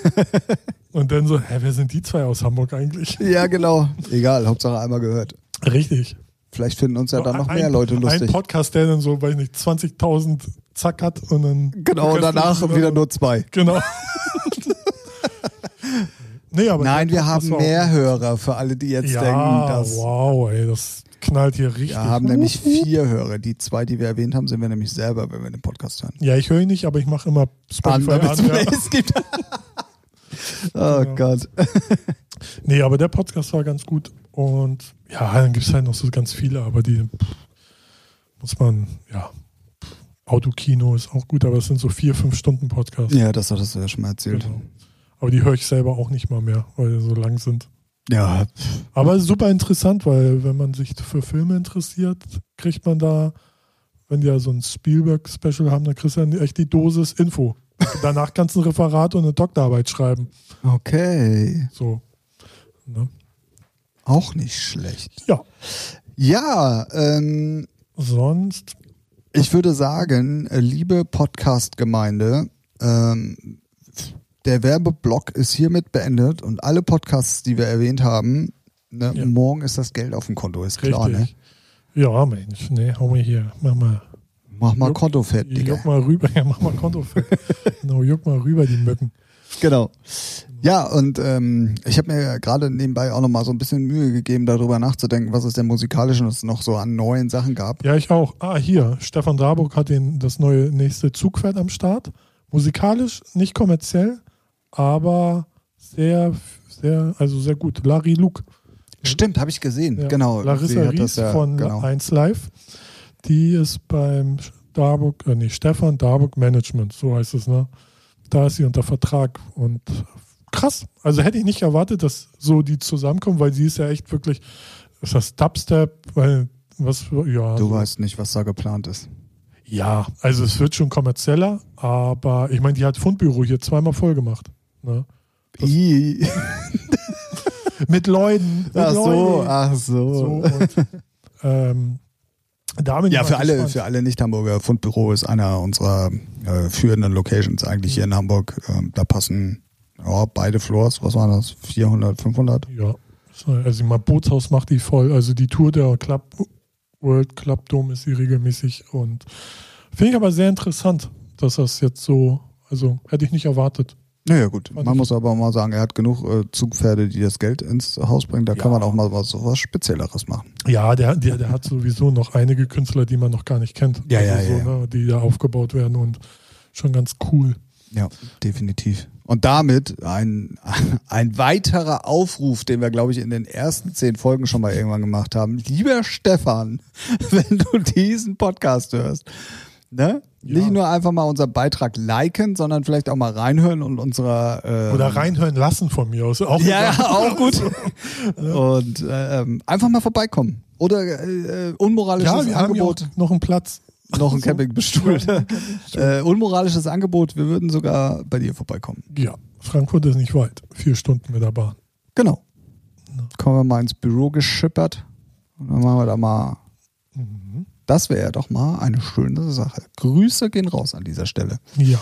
Speaker 2: Und dann so, hä, wer sind die zwei aus Hamburg eigentlich? [LAUGHS]
Speaker 1: Ja, genau. Egal, Hauptsache einmal gehört.
Speaker 2: Richtig.
Speaker 1: Vielleicht finden uns ja dann noch
Speaker 2: Ein-
Speaker 1: mehr Leute
Speaker 2: Ein
Speaker 1: lustig.
Speaker 2: Podcast, der dann so, weiß ich nicht, 20.000 zack hat und dann.
Speaker 1: Genau, und danach wieder nur zwei.
Speaker 2: Genau. [LAUGHS] nee,
Speaker 1: Nein, wir haben mehr Hörer für alle, die jetzt
Speaker 2: ja,
Speaker 1: denken, dass
Speaker 2: wow, ey, das knallt hier richtig.
Speaker 1: wir haben nämlich vier Hörer. Die zwei, die wir erwähnt haben, sind wir nämlich selber, wenn wir den Podcast hören.
Speaker 2: Ja, ich höre ihn nicht, aber ich mache immer Spotify
Speaker 1: An,
Speaker 2: an. ja. [LAUGHS]
Speaker 1: es gibt. [LAUGHS] oh
Speaker 2: Genau.
Speaker 1: Gott.
Speaker 2: Nee, aber der Podcast war ganz gut. Und ja, dann gibt es halt noch so ganz viele, aber die pff, muss man, ja. Autokino ist auch gut, aber es sind so vier, fünf Stunden Podcasts.
Speaker 1: Ja, das hattest du ja schon mal erzählt.
Speaker 2: Genau. Aber die höre ich selber auch nicht mal mehr, weil die so lang sind.
Speaker 1: Ja,
Speaker 2: Aber super interessant, weil wenn man sich für Filme interessiert, kriegt man da, wenn die ja so ein Spielberg-Special haben, dann kriegst du dann echt die Dosis Info. Danach kannst du ein Referat und eine Doktorarbeit schreiben.
Speaker 1: okay.
Speaker 2: So. Ne?
Speaker 1: Auch nicht schlecht.
Speaker 2: Ja.
Speaker 1: Ja, ähm,
Speaker 2: Sonst,
Speaker 1: ich würde sagen, äh, liebe Podcast-Gemeinde, ähm, der Werbeblock ist hiermit beendet und alle Podcasts, die wir erwähnt haben, ne,
Speaker 2: Ja.
Speaker 1: morgen ist das Geld auf dem Konto, ist klar, ne?
Speaker 2: richtig. Ja, Mensch, ne, hau mir hier, mach mal.
Speaker 1: Mach mal
Speaker 2: Juck-
Speaker 1: Konto fett, Digga.
Speaker 2: Juck mal rüber, [LAUGHS] ja, mach mal Konto fett. [LAUGHS] genau, juck mal rüber die Mücken.
Speaker 1: Genau. Ja, und ähm, ich habe mir gerade nebenbei auch nochmal so ein bisschen Mühe gegeben, darüber nachzudenken, was es denn musikalisch noch so an neuen Sachen gab.
Speaker 2: Ja, ich auch. Ah, hier, Stefan Darburg hat den, das neue nächste Zugpferd am Start. Musikalisch, nicht kommerziell, aber sehr, sehr, also sehr gut. Larry Luke.
Speaker 1: Stimmt, habe ich gesehen.
Speaker 2: Ja.
Speaker 1: Genau.
Speaker 2: Larissa
Speaker 1: hat
Speaker 2: Ries
Speaker 1: das ja,
Speaker 2: von
Speaker 1: genau.
Speaker 2: 1 Live. Die ist beim Darburg, äh, nee, Stefan Darburg Management, so heißt es, ne? Da ist sie unter Vertrag und krass. Also hätte ich nicht erwartet, dass so die zusammenkommen, weil sie ist ja echt wirklich, ist das Dubstep, weil was, ja.
Speaker 1: Du
Speaker 2: so.
Speaker 1: weißt nicht, was da geplant ist.
Speaker 2: Ja, also es wird schon kommerzieller, aber ich meine, die hat Fundbüro hier zweimal voll gemacht. Ne? [LAUGHS] Mit Leuten. Mit
Speaker 1: Ach so,
Speaker 2: Leuten.
Speaker 1: ach so.
Speaker 2: So, und, [LAUGHS] ähm, da bin ich
Speaker 1: Ja, für alle,
Speaker 2: gespannt.
Speaker 1: für alle Nicht-Hamburger. Fundbüro ist einer unserer äh, führenden Locations eigentlich hier in Hamburg. Ähm, da passen ja, beide Floors, was waren das? 400, 500?
Speaker 2: Ja, also mein Bootshaus macht die voll. Also die Tour der Club World Club Dome ist sie regelmäßig und finde ich aber sehr interessant, dass das jetzt so, also hätte ich nicht erwartet.
Speaker 1: Naja, gut. Man muss aber mal sagen, er hat genug äh, Zugpferde, die das Geld ins Haus bringen. Da kann
Speaker 2: Ja.
Speaker 1: man auch mal was, was Spezielleres machen.
Speaker 2: Ja, der, der, der hat sowieso noch einige Künstler, die man noch gar nicht kennt.
Speaker 1: Ja,
Speaker 2: also
Speaker 1: ja,
Speaker 2: so,
Speaker 1: ja.
Speaker 2: Ne, die da aufgebaut werden und schon ganz cool.
Speaker 1: Ja, definitiv. Und damit ein, [LAUGHS] ein weiterer Aufruf, den wir, glaube ich, in den ersten zehn Folgen schon mal irgendwann gemacht haben. Lieber Stefan, [LAUGHS] wenn du diesen Podcast hörst, ne?
Speaker 2: Ja.
Speaker 1: nicht nur einfach mal unseren Beitrag liken, sondern vielleicht auch mal reinhören und unserer äh,
Speaker 2: Oder reinhören lassen von mir aus. Auch
Speaker 1: Ja,
Speaker 2: egal. [LAUGHS]
Speaker 1: auch gut. [LAUGHS] Und äh, ähm, einfach mal vorbeikommen. Oder äh, unmoralisches
Speaker 2: Ja, wir haben ja
Speaker 1: Angebot.
Speaker 2: noch einen Platz.
Speaker 1: noch ein
Speaker 2: so.
Speaker 1: Campingbestuhl. [LAUGHS]
Speaker 2: Ja,
Speaker 1: äh, unmoralisches Angebot, wir würden sogar bei dir vorbeikommen.
Speaker 2: Ja, Frankfurt ist nicht weit. Vier Stunden mit der Bahn.
Speaker 1: Genau. Kommen wir mal ins Büro geschippert. Und dann machen wir da mal.
Speaker 2: Mhm.
Speaker 1: Das wäre ja doch mal eine schöne Sache. Grüße gehen raus an dieser Stelle.
Speaker 2: Ja.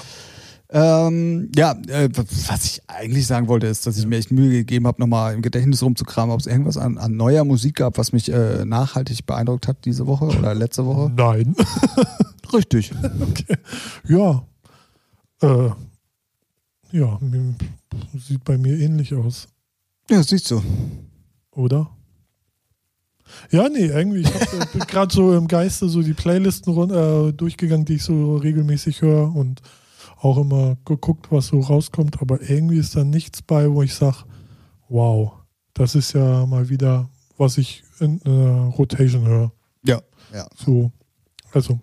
Speaker 1: Ähm, ja, äh, was ich eigentlich sagen wollte, ist, dass ich mir echt Mühe gegeben habe, nochmal im Gedächtnis rumzukramen, ob es irgendwas an, an neuer Musik gab, was mich äh, nachhaltig beeindruckt hat diese Woche oder letzte Woche.
Speaker 2: Nein. [LAUGHS]
Speaker 1: Richtig.
Speaker 2: okay. Ja. Äh, ja, sieht bei mir ähnlich aus,
Speaker 1: Ja, siehst du.
Speaker 2: oder? Ja, nee, irgendwie. Ich habe gerade so im Geiste so die Playlisten run- äh, durchgegangen, die ich so regelmäßig höre und auch immer geguckt, was so rauskommt. Aber irgendwie ist da nichts bei, wo ich sage, wow, das ist ja mal wieder, was ich in äh, Rotation höre.
Speaker 1: Ja. ja.
Speaker 2: So, also,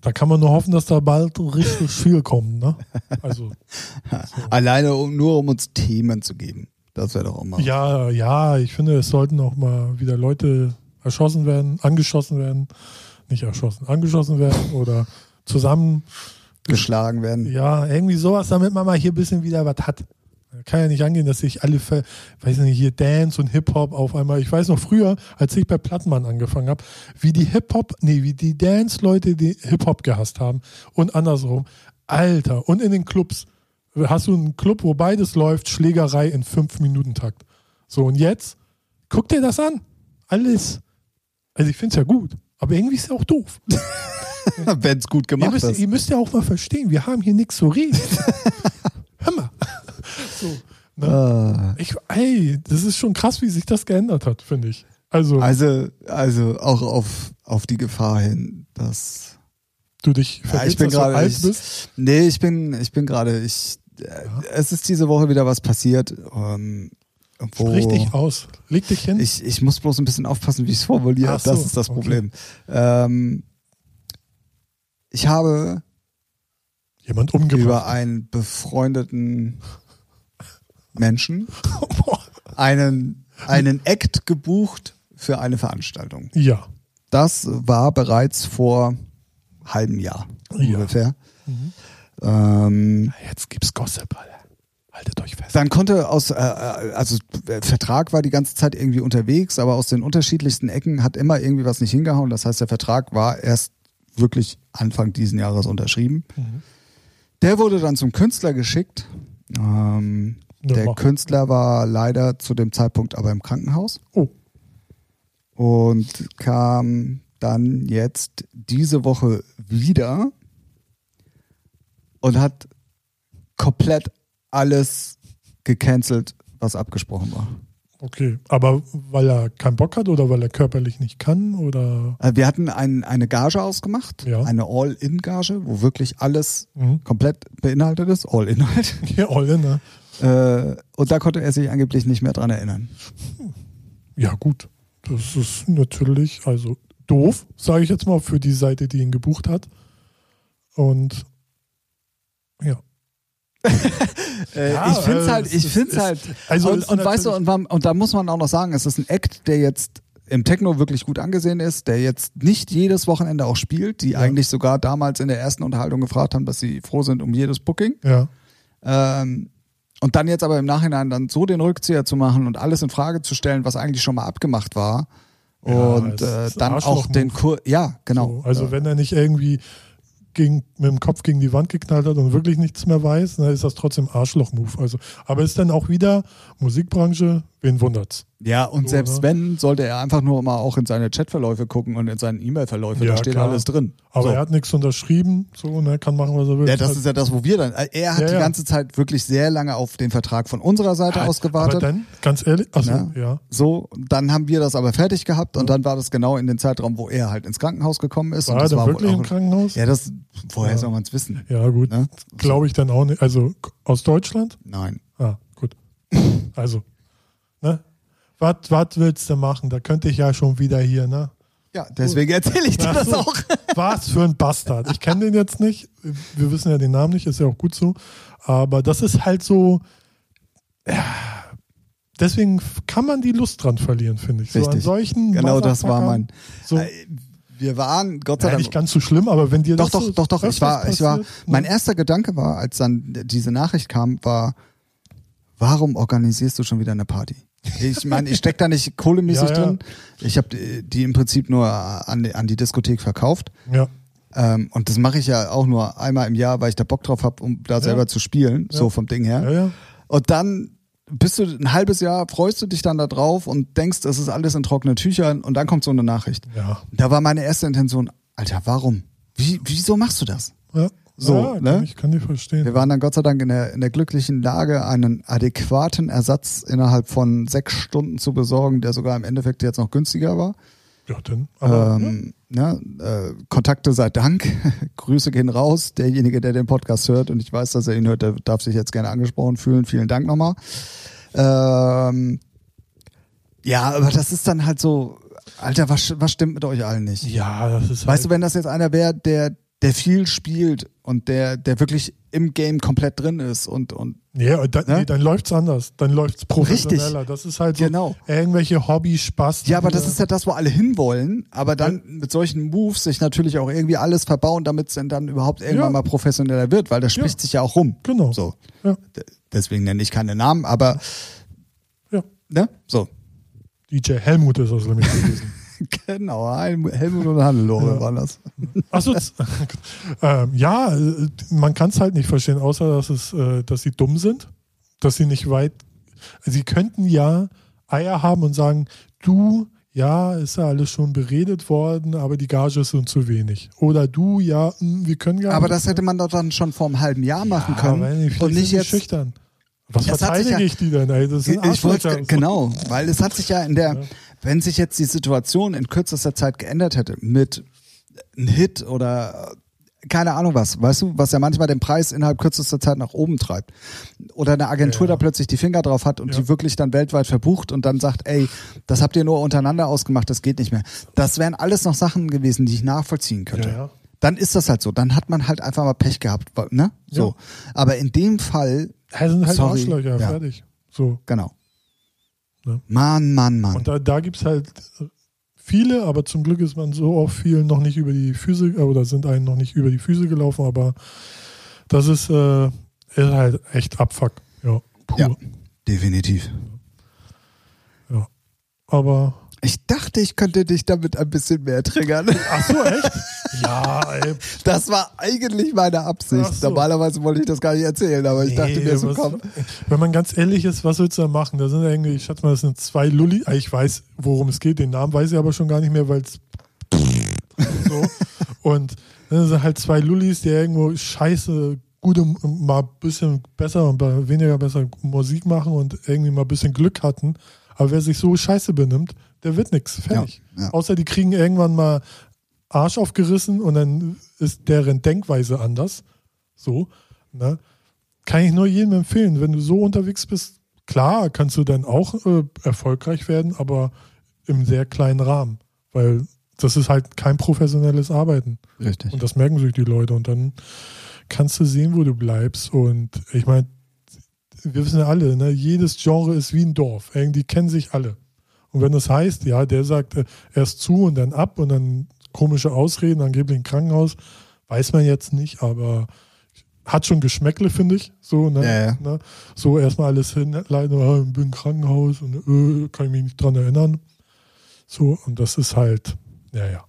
Speaker 2: da kann man nur hoffen, dass da bald richtig viel kommt, ne? Also, [LAUGHS]
Speaker 1: Alleine um, nur um uns Themen zu geben. Das wäre doch auch mal.
Speaker 2: ja, ja, ich finde, es sollten auch mal wieder Leute erschossen werden, angeschossen werden, nicht erschossen, angeschossen werden oder zusammen,
Speaker 1: geschlagen werden.
Speaker 2: ja, irgendwie sowas, damit man mal hier ein bisschen wieder was hat. Kann ja nicht angehen, dass sich alle, weiß nicht, hier Dance und Hip-Hop auf einmal. Ich weiß noch früher, als ich bei Plattenmann angefangen habe, wie die Hip-Hop, nee, wie die Dance-Leute die Hip-Hop gehasst haben und andersrum. Alter, und in den Clubs. Hast du einen Club, wo beides läuft, Schlägerei in fünf Minuten Takt. So, und jetzt, guck dir das an. Alles. Also ich finde es ja gut, aber irgendwie ist es auch doof. [LAUGHS]
Speaker 1: Wenn es gut
Speaker 2: Ihr
Speaker 1: gemacht
Speaker 2: müsst,
Speaker 1: ist.
Speaker 2: ihr müsst ja auch mal verstehen, wir haben hier nichts zu reden. [LAUGHS] Hör mal. [LAUGHS] So, ne?
Speaker 1: Ah.
Speaker 2: ich, ey, das ist schon krass, wie sich das geändert hat, finde ich. Also,
Speaker 1: Also, also auch auf, auf die Gefahr hin, dass.
Speaker 2: du dich
Speaker 1: Ja,
Speaker 2: vergisst,
Speaker 1: ich bin
Speaker 2: dass du
Speaker 1: gerade.
Speaker 2: alt
Speaker 1: Ich,
Speaker 2: bist.
Speaker 1: nee, ich bin, ich bin gerade. Ich, äh, Es ist diese Woche wieder was passiert. Ähm, wo
Speaker 2: Sprich dich aus. Leg dich hin.
Speaker 1: Ich, ich muss bloß ein bisschen aufpassen, wie ich es formuliere.
Speaker 2: So,
Speaker 1: das ist das
Speaker 2: okay.
Speaker 1: Problem. Ähm, ich habe
Speaker 2: Jemand umgebracht.
Speaker 1: über einen befreundeten Menschen [LAUGHS] einen, einen Act gebucht für eine Veranstaltung.
Speaker 2: ja.
Speaker 1: Das war bereits vor halbem Jahr
Speaker 2: Ja.
Speaker 1: ungefähr.
Speaker 2: Mhm.
Speaker 1: Ähm,
Speaker 2: Jetzt gibt's Gossip, Alter. Haltet euch fest.
Speaker 1: dann konnte aus, äh, äh, also äh, Vertrag war die ganze Zeit irgendwie unterwegs, aber aus den unterschiedlichsten Ecken hat immer irgendwie was nicht hingehauen. Das heißt, der Vertrag war erst wirklich Anfang diesen Jahres unterschrieben.
Speaker 2: Mhm.
Speaker 1: Der wurde dann zum Künstler geschickt. Ähm,
Speaker 2: Ja,
Speaker 1: der
Speaker 2: mach.
Speaker 1: Künstler war leider zu dem Zeitpunkt aber im Krankenhaus.
Speaker 2: Oh.
Speaker 1: und kam dann jetzt diese Woche wieder und hat komplett alles gecancelt, was abgesprochen war.
Speaker 2: Okay, aber weil er keinen Bock hat oder weil er körperlich nicht kann oder?
Speaker 1: Äh, Wir hatten ein, eine Gage ausgemacht,
Speaker 2: Ja.
Speaker 1: eine All-In-Gage, wo wirklich alles
Speaker 2: Mhm.
Speaker 1: komplett beinhaltet ist, All-Inhalt. [LAUGHS]
Speaker 2: Ja, all in, ne?
Speaker 1: Äh, und da konnte er sich angeblich nicht mehr dran erinnern.
Speaker 2: Ja, gut. Das ist natürlich, also doof, sage ich jetzt mal, für die Seite, die ihn gebucht hat. Und [LAUGHS] Ja,
Speaker 1: ich finde es
Speaker 2: äh,
Speaker 1: halt,
Speaker 2: es
Speaker 1: ich
Speaker 2: ist-
Speaker 1: finde halt.
Speaker 2: also
Speaker 1: und, und weißt du, und, und da muss man auch noch sagen, es ist ein Act, der jetzt im Techno wirklich gut angesehen ist, der jetzt nicht jedes Wochenende auch spielt, die
Speaker 2: Ja.
Speaker 1: eigentlich sogar damals in der ersten Unterhaltung gefragt haben, dass sie froh sind um jedes Booking.
Speaker 2: Ja.
Speaker 1: Ähm, und dann jetzt aber im Nachhinein dann so den Rückzieher zu machen und alles in Frage zu stellen, was eigentlich schon mal abgemacht war.
Speaker 2: Ja,
Speaker 1: und äh, dann auch den Kur, ja, genau.
Speaker 2: So, also
Speaker 1: Äh,
Speaker 2: wenn er nicht irgendwie gegen, mit dem Kopf gegen die Wand geknallt hat und wirklich nichts mehr weiß, dann ist das trotzdem Arschloch-Move. Also, aber ist dann auch wieder Musikbranche, wen wundert's?
Speaker 1: Ja, und
Speaker 2: So,
Speaker 1: selbst
Speaker 2: ne?
Speaker 1: wenn, sollte er einfach nur mal auch in seine Chatverläufe gucken und in seinen E-Mail-Verläufe,
Speaker 2: Ja,
Speaker 1: da steht
Speaker 2: klar.
Speaker 1: alles drin.
Speaker 2: Aber
Speaker 1: so.
Speaker 2: er hat nichts unterschrieben, so, ne, kann machen, was er will.
Speaker 1: ja, das ist ja das, wo wir dann. Er hat
Speaker 2: Ja,
Speaker 1: die
Speaker 2: ja.
Speaker 1: ganze Zeit wirklich sehr lange auf den Vertrag von unserer Seite
Speaker 2: Aber
Speaker 1: ausgewartet.
Speaker 2: dann, ganz ehrlich, also,
Speaker 1: Ja.
Speaker 2: ja.
Speaker 1: so, dann haben wir das aber fertig gehabt und dann war das genau in den Zeitraum, wo er halt ins Krankenhaus gekommen ist.
Speaker 2: War
Speaker 1: und
Speaker 2: er
Speaker 1: das
Speaker 2: denn
Speaker 1: war
Speaker 2: wirklich
Speaker 1: wohl
Speaker 2: im
Speaker 1: auch,
Speaker 2: Krankenhaus?
Speaker 1: Ja, das, woher
Speaker 2: Ja.
Speaker 1: soll man es wissen?
Speaker 2: Ja, gut. Glaube ich dann auch nicht. Also aus Deutschland?
Speaker 1: Nein.
Speaker 2: Ah, gut. [LAUGHS] Also, ne? Was willst du machen? Da könnte ich ja schon wieder hier, ne?
Speaker 1: Ja, deswegen erzähle ich dir
Speaker 2: Ach
Speaker 1: das
Speaker 2: so.
Speaker 1: auch. [LAUGHS]
Speaker 2: Was für ein Bastard. Ich kenne den jetzt nicht. Wir wissen ja den Namen nicht, ist ja auch gut so. Aber das ist halt so. Ja, deswegen kann man die Lust dran verlieren, finde ich. So an
Speaker 1: Richtig.
Speaker 2: solchen
Speaker 1: Genau das war mein.
Speaker 2: So,
Speaker 1: Äh, Wir waren, Gott sei
Speaker 2: ja,
Speaker 1: Dank.
Speaker 2: nicht ganz so schlimm, aber wenn dir
Speaker 1: Doch,
Speaker 2: das
Speaker 1: doch,
Speaker 2: so
Speaker 1: doch, doch. Ich
Speaker 2: öfters
Speaker 1: war, ich war,
Speaker 2: passiert,
Speaker 1: mein
Speaker 2: ne?
Speaker 1: erster Gedanke war, als dann diese Nachricht kam, war, warum organisierst du schon wieder eine Party? Ich meine, ich stecke da nicht kohlemäßig
Speaker 2: Ja, ja.
Speaker 1: drin. Ich habe die, im Prinzip nur an die, an die Diskothek verkauft.
Speaker 2: Ja,
Speaker 1: Ähm, und das mache ich ja auch nur einmal im Jahr, weil ich da Bock drauf habe, um da selber zu spielen, so vom Ding her.
Speaker 2: ja, ja.
Speaker 1: Und dann bist du ein halbes Jahr, freust du dich dann da drauf und denkst, das ist alles in trockenen Tüchern und dann kommt so eine Nachricht.
Speaker 2: Ja,
Speaker 1: Da war meine erste Intention, Alter, warum? Wie, wieso machst du das?
Speaker 2: ja.
Speaker 1: So,
Speaker 2: ja, kann,
Speaker 1: ne?
Speaker 2: ich, kann ich verstehen.
Speaker 1: Wir waren dann Gott sei Dank in der, in der glücklichen Lage, einen adäquaten Ersatz innerhalb von sechs Stunden zu besorgen, der sogar im Endeffekt jetzt noch günstiger war.
Speaker 2: ja, dann. Aber,
Speaker 1: ähm, ja, äh, Kontakte sei Dank. [LAUGHS] Grüße gehen raus. Derjenige, der den Podcast hört und ich weiß, dass er ihn hört, der darf sich jetzt gerne angesprochen fühlen. Vielen Dank nochmal. Ähm, ja, aber das ist dann halt so, Alter, was, was stimmt mit euch allen nicht?
Speaker 2: ja, das ist
Speaker 1: Weißt du,
Speaker 2: halt,
Speaker 1: wenn das jetzt einer wäre, der, der viel spielt und der, der wirklich im Game komplett drin ist und, und
Speaker 2: Ja, dann,
Speaker 1: Ne?
Speaker 2: nee, dann läuft's anders. Dann läuft's professioneller. Das ist halt so
Speaker 1: Genau.
Speaker 2: irgendwelche Hobby-Spaß.
Speaker 1: Ja, aber das
Speaker 2: da-
Speaker 1: ist ja das, wo alle hinwollen, aber dann mit solchen Moves sich natürlich auch irgendwie alles verbauen, damit es dann, überhaupt irgendwann
Speaker 2: Ja.
Speaker 1: mal professioneller wird, weil das spricht
Speaker 2: Ja.
Speaker 1: sich ja auch rum.
Speaker 2: Genau.
Speaker 1: So.
Speaker 2: Ja.
Speaker 1: Deswegen nenne ich keine Namen, aber
Speaker 2: Ja.
Speaker 1: ne? So.
Speaker 2: DJ Helmut ist das nämlich gewesen. [LAUGHS] [LAUGHS]
Speaker 1: Genau, Helm- Helmut und Hannelore
Speaker 2: Ja.
Speaker 1: waren das.
Speaker 2: Achso, [LAUGHS] ähm, ja, äh, man kann es halt nicht verstehen, außer dass es, äh, dass sie dumm sind, dass sie nicht weit. Sie könnten ja Eier haben und sagen, du, ja, ist ja alles schon beredet worden, aber die Gage ist uns zu wenig. Oder du, ja, mh, wir können gar
Speaker 1: Aber
Speaker 2: nicht.
Speaker 1: das hätte man doch dann schon vor einem halben Jahr machen
Speaker 2: ja,
Speaker 1: können.
Speaker 2: vielleicht
Speaker 1: und nicht jetzt.
Speaker 2: schüchtern. Was verteidige
Speaker 1: ja-
Speaker 2: ich die denn? Ey?
Speaker 1: Ich wollte genau, weil es hat sich ja in der, wenn sich jetzt die Situation in kürzester Zeit geändert hätte mit einem Hit oder äh, keine Ahnung was, weißt du, was ja manchmal den Preis innerhalb kürzester Zeit nach oben treibt. Oder eine Agentur
Speaker 2: Ja.
Speaker 1: da plötzlich die Finger drauf hat und
Speaker 2: Ja.
Speaker 1: die wirklich dann weltweit verbucht und dann sagt, ey, das habt ihr nur untereinander ausgemacht, das geht nicht mehr. Das wären alles noch Sachen gewesen, die ich nachvollziehen könnte.
Speaker 2: Ja.
Speaker 1: Dann ist das halt so. Dann hat man halt einfach mal Pech gehabt, ne? So. Aber in dem Fall,
Speaker 2: Ja, sind halt
Speaker 1: Sorry.
Speaker 2: Arschlöcher, fertig. So.
Speaker 1: genau.
Speaker 2: Ne?
Speaker 1: Mann, Mann, Mann.
Speaker 2: Und da, da gibt es halt viele, aber zum Glück ist man so auf vielen noch nicht über die Füße äh, oder sind einem noch nicht über die Füße gelaufen, aber das ist, äh, ist halt echt Abfuck. Ja, pur.
Speaker 1: Ja. Definitiv.
Speaker 2: Ja. Aber
Speaker 1: Ich dachte, ich könnte dich damit ein bisschen mehr triggern.
Speaker 2: Ach so, echt? [LAUGHS] ja, ey.
Speaker 1: Das war eigentlich meine Absicht.
Speaker 2: So.
Speaker 1: Normalerweise wollte ich das gar nicht erzählen, aber ich dachte mir so, komm.
Speaker 2: Wenn man ganz ehrlich ist, was willst du da machen? Da sind irgendwie, ich schätze mal, das sind zwei Lulli. Ah, Ich weiß, worum es geht. Den Namen weiß ich aber schon gar nicht mehr, weil es [LAUGHS] so. Und dann sind halt zwei Lullis, die irgendwo scheiße, gute, mal ein bisschen besser und weniger besser Musik machen und irgendwie mal ein bisschen Glück hatten. Aber wer sich so scheiße benimmt, der wird nix. Fertig.
Speaker 1: Ja, ja.
Speaker 2: Außer die kriegen irgendwann mal Arsch aufgerissen und dann ist deren Denkweise anders. So. Ne? Kann ich nur jedem empfehlen. Wenn du so unterwegs bist, klar, kannst du dann auch äh, erfolgreich werden, aber im sehr kleinen Rahmen. Weil das ist halt kein professionelles Arbeiten.
Speaker 1: Richtig.
Speaker 2: Und das merken sich die Leute. Und dann kannst du sehen, wo du bleibst. Und ich meine, wir wissen ja alle, ne? jedes Genre ist wie ein Dorf. Irgendwie kennen sich alle. Und wenn das heißt, ja, der sagt äh, erst zu und dann ab und dann komische Ausreden, angeblich im Krankenhaus, weiß man jetzt nicht, aber hat schon Geschmäckle, finde ich. So, ne?
Speaker 1: Ja.
Speaker 2: Ne? so erstmal alles hinleiten, ich bin im Krankenhaus und äh, kann ich mich nicht dran erinnern. So, und das ist halt, ja, ja.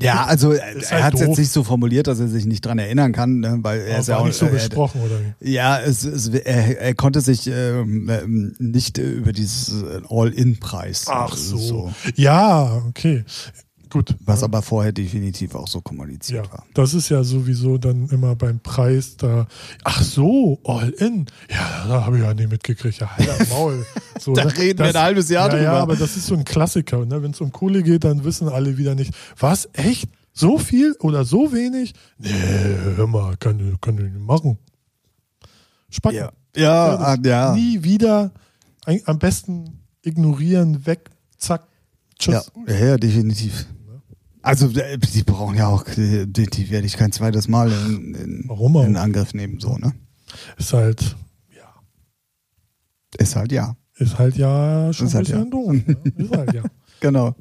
Speaker 1: Ja, also er,
Speaker 2: Ist
Speaker 1: er
Speaker 2: halt
Speaker 1: hat es jetzt nicht so formuliert, dass er sich nicht dran erinnern kann, ne? weil er
Speaker 2: Aber
Speaker 1: ist ja auch
Speaker 2: nicht so
Speaker 1: er-
Speaker 2: besprochen, oder wie?
Speaker 1: Ja, es, es, er, er konnte sich ähm, ähm, nicht äh, über dieses äh, All-In-Preis.
Speaker 2: Ach
Speaker 1: äh,
Speaker 2: so. Ja, okay. Gut.
Speaker 1: Was
Speaker 2: ja.
Speaker 1: aber vorher definitiv auch so kommuniziert
Speaker 2: Ja,
Speaker 1: war.
Speaker 2: das ist ja sowieso dann immer beim Preis da. Ach so, all in. Ja, da habe ich ja nicht mitgekriegt. Ja, am Maul. [LAUGHS] So,
Speaker 1: Da
Speaker 2: ne?
Speaker 1: reden wir ein halbes Jahr
Speaker 2: ja,
Speaker 1: drüber.
Speaker 2: Ja, aber das ist so ein Klassiker. Ne? Wenn es um Kohle geht, dann wissen alle wieder nicht. Was? Echt? So viel oder so wenig? Nee, hör mal, kann, kann ich nicht machen. Spacken.
Speaker 1: Ja, ja, ah, ja.
Speaker 2: Nie wieder. Am besten ignorieren, weg, zack, tschüss.
Speaker 1: ja, ja, definitiv. Also äh, die brauchen ja auch, äh, die, die werde ich kein zweites Mal in, in,
Speaker 2: Warum auch?
Speaker 1: in Angriff nehmen, so, ne?
Speaker 2: Ist halt, ja.
Speaker 1: Ist halt ja.
Speaker 2: Ist halt ja schon
Speaker 1: Ist
Speaker 2: ein
Speaker 1: halt
Speaker 2: bisschen
Speaker 1: ja.
Speaker 2: doof. Ne? Ist halt ja. [LAUGHS]
Speaker 1: Genau.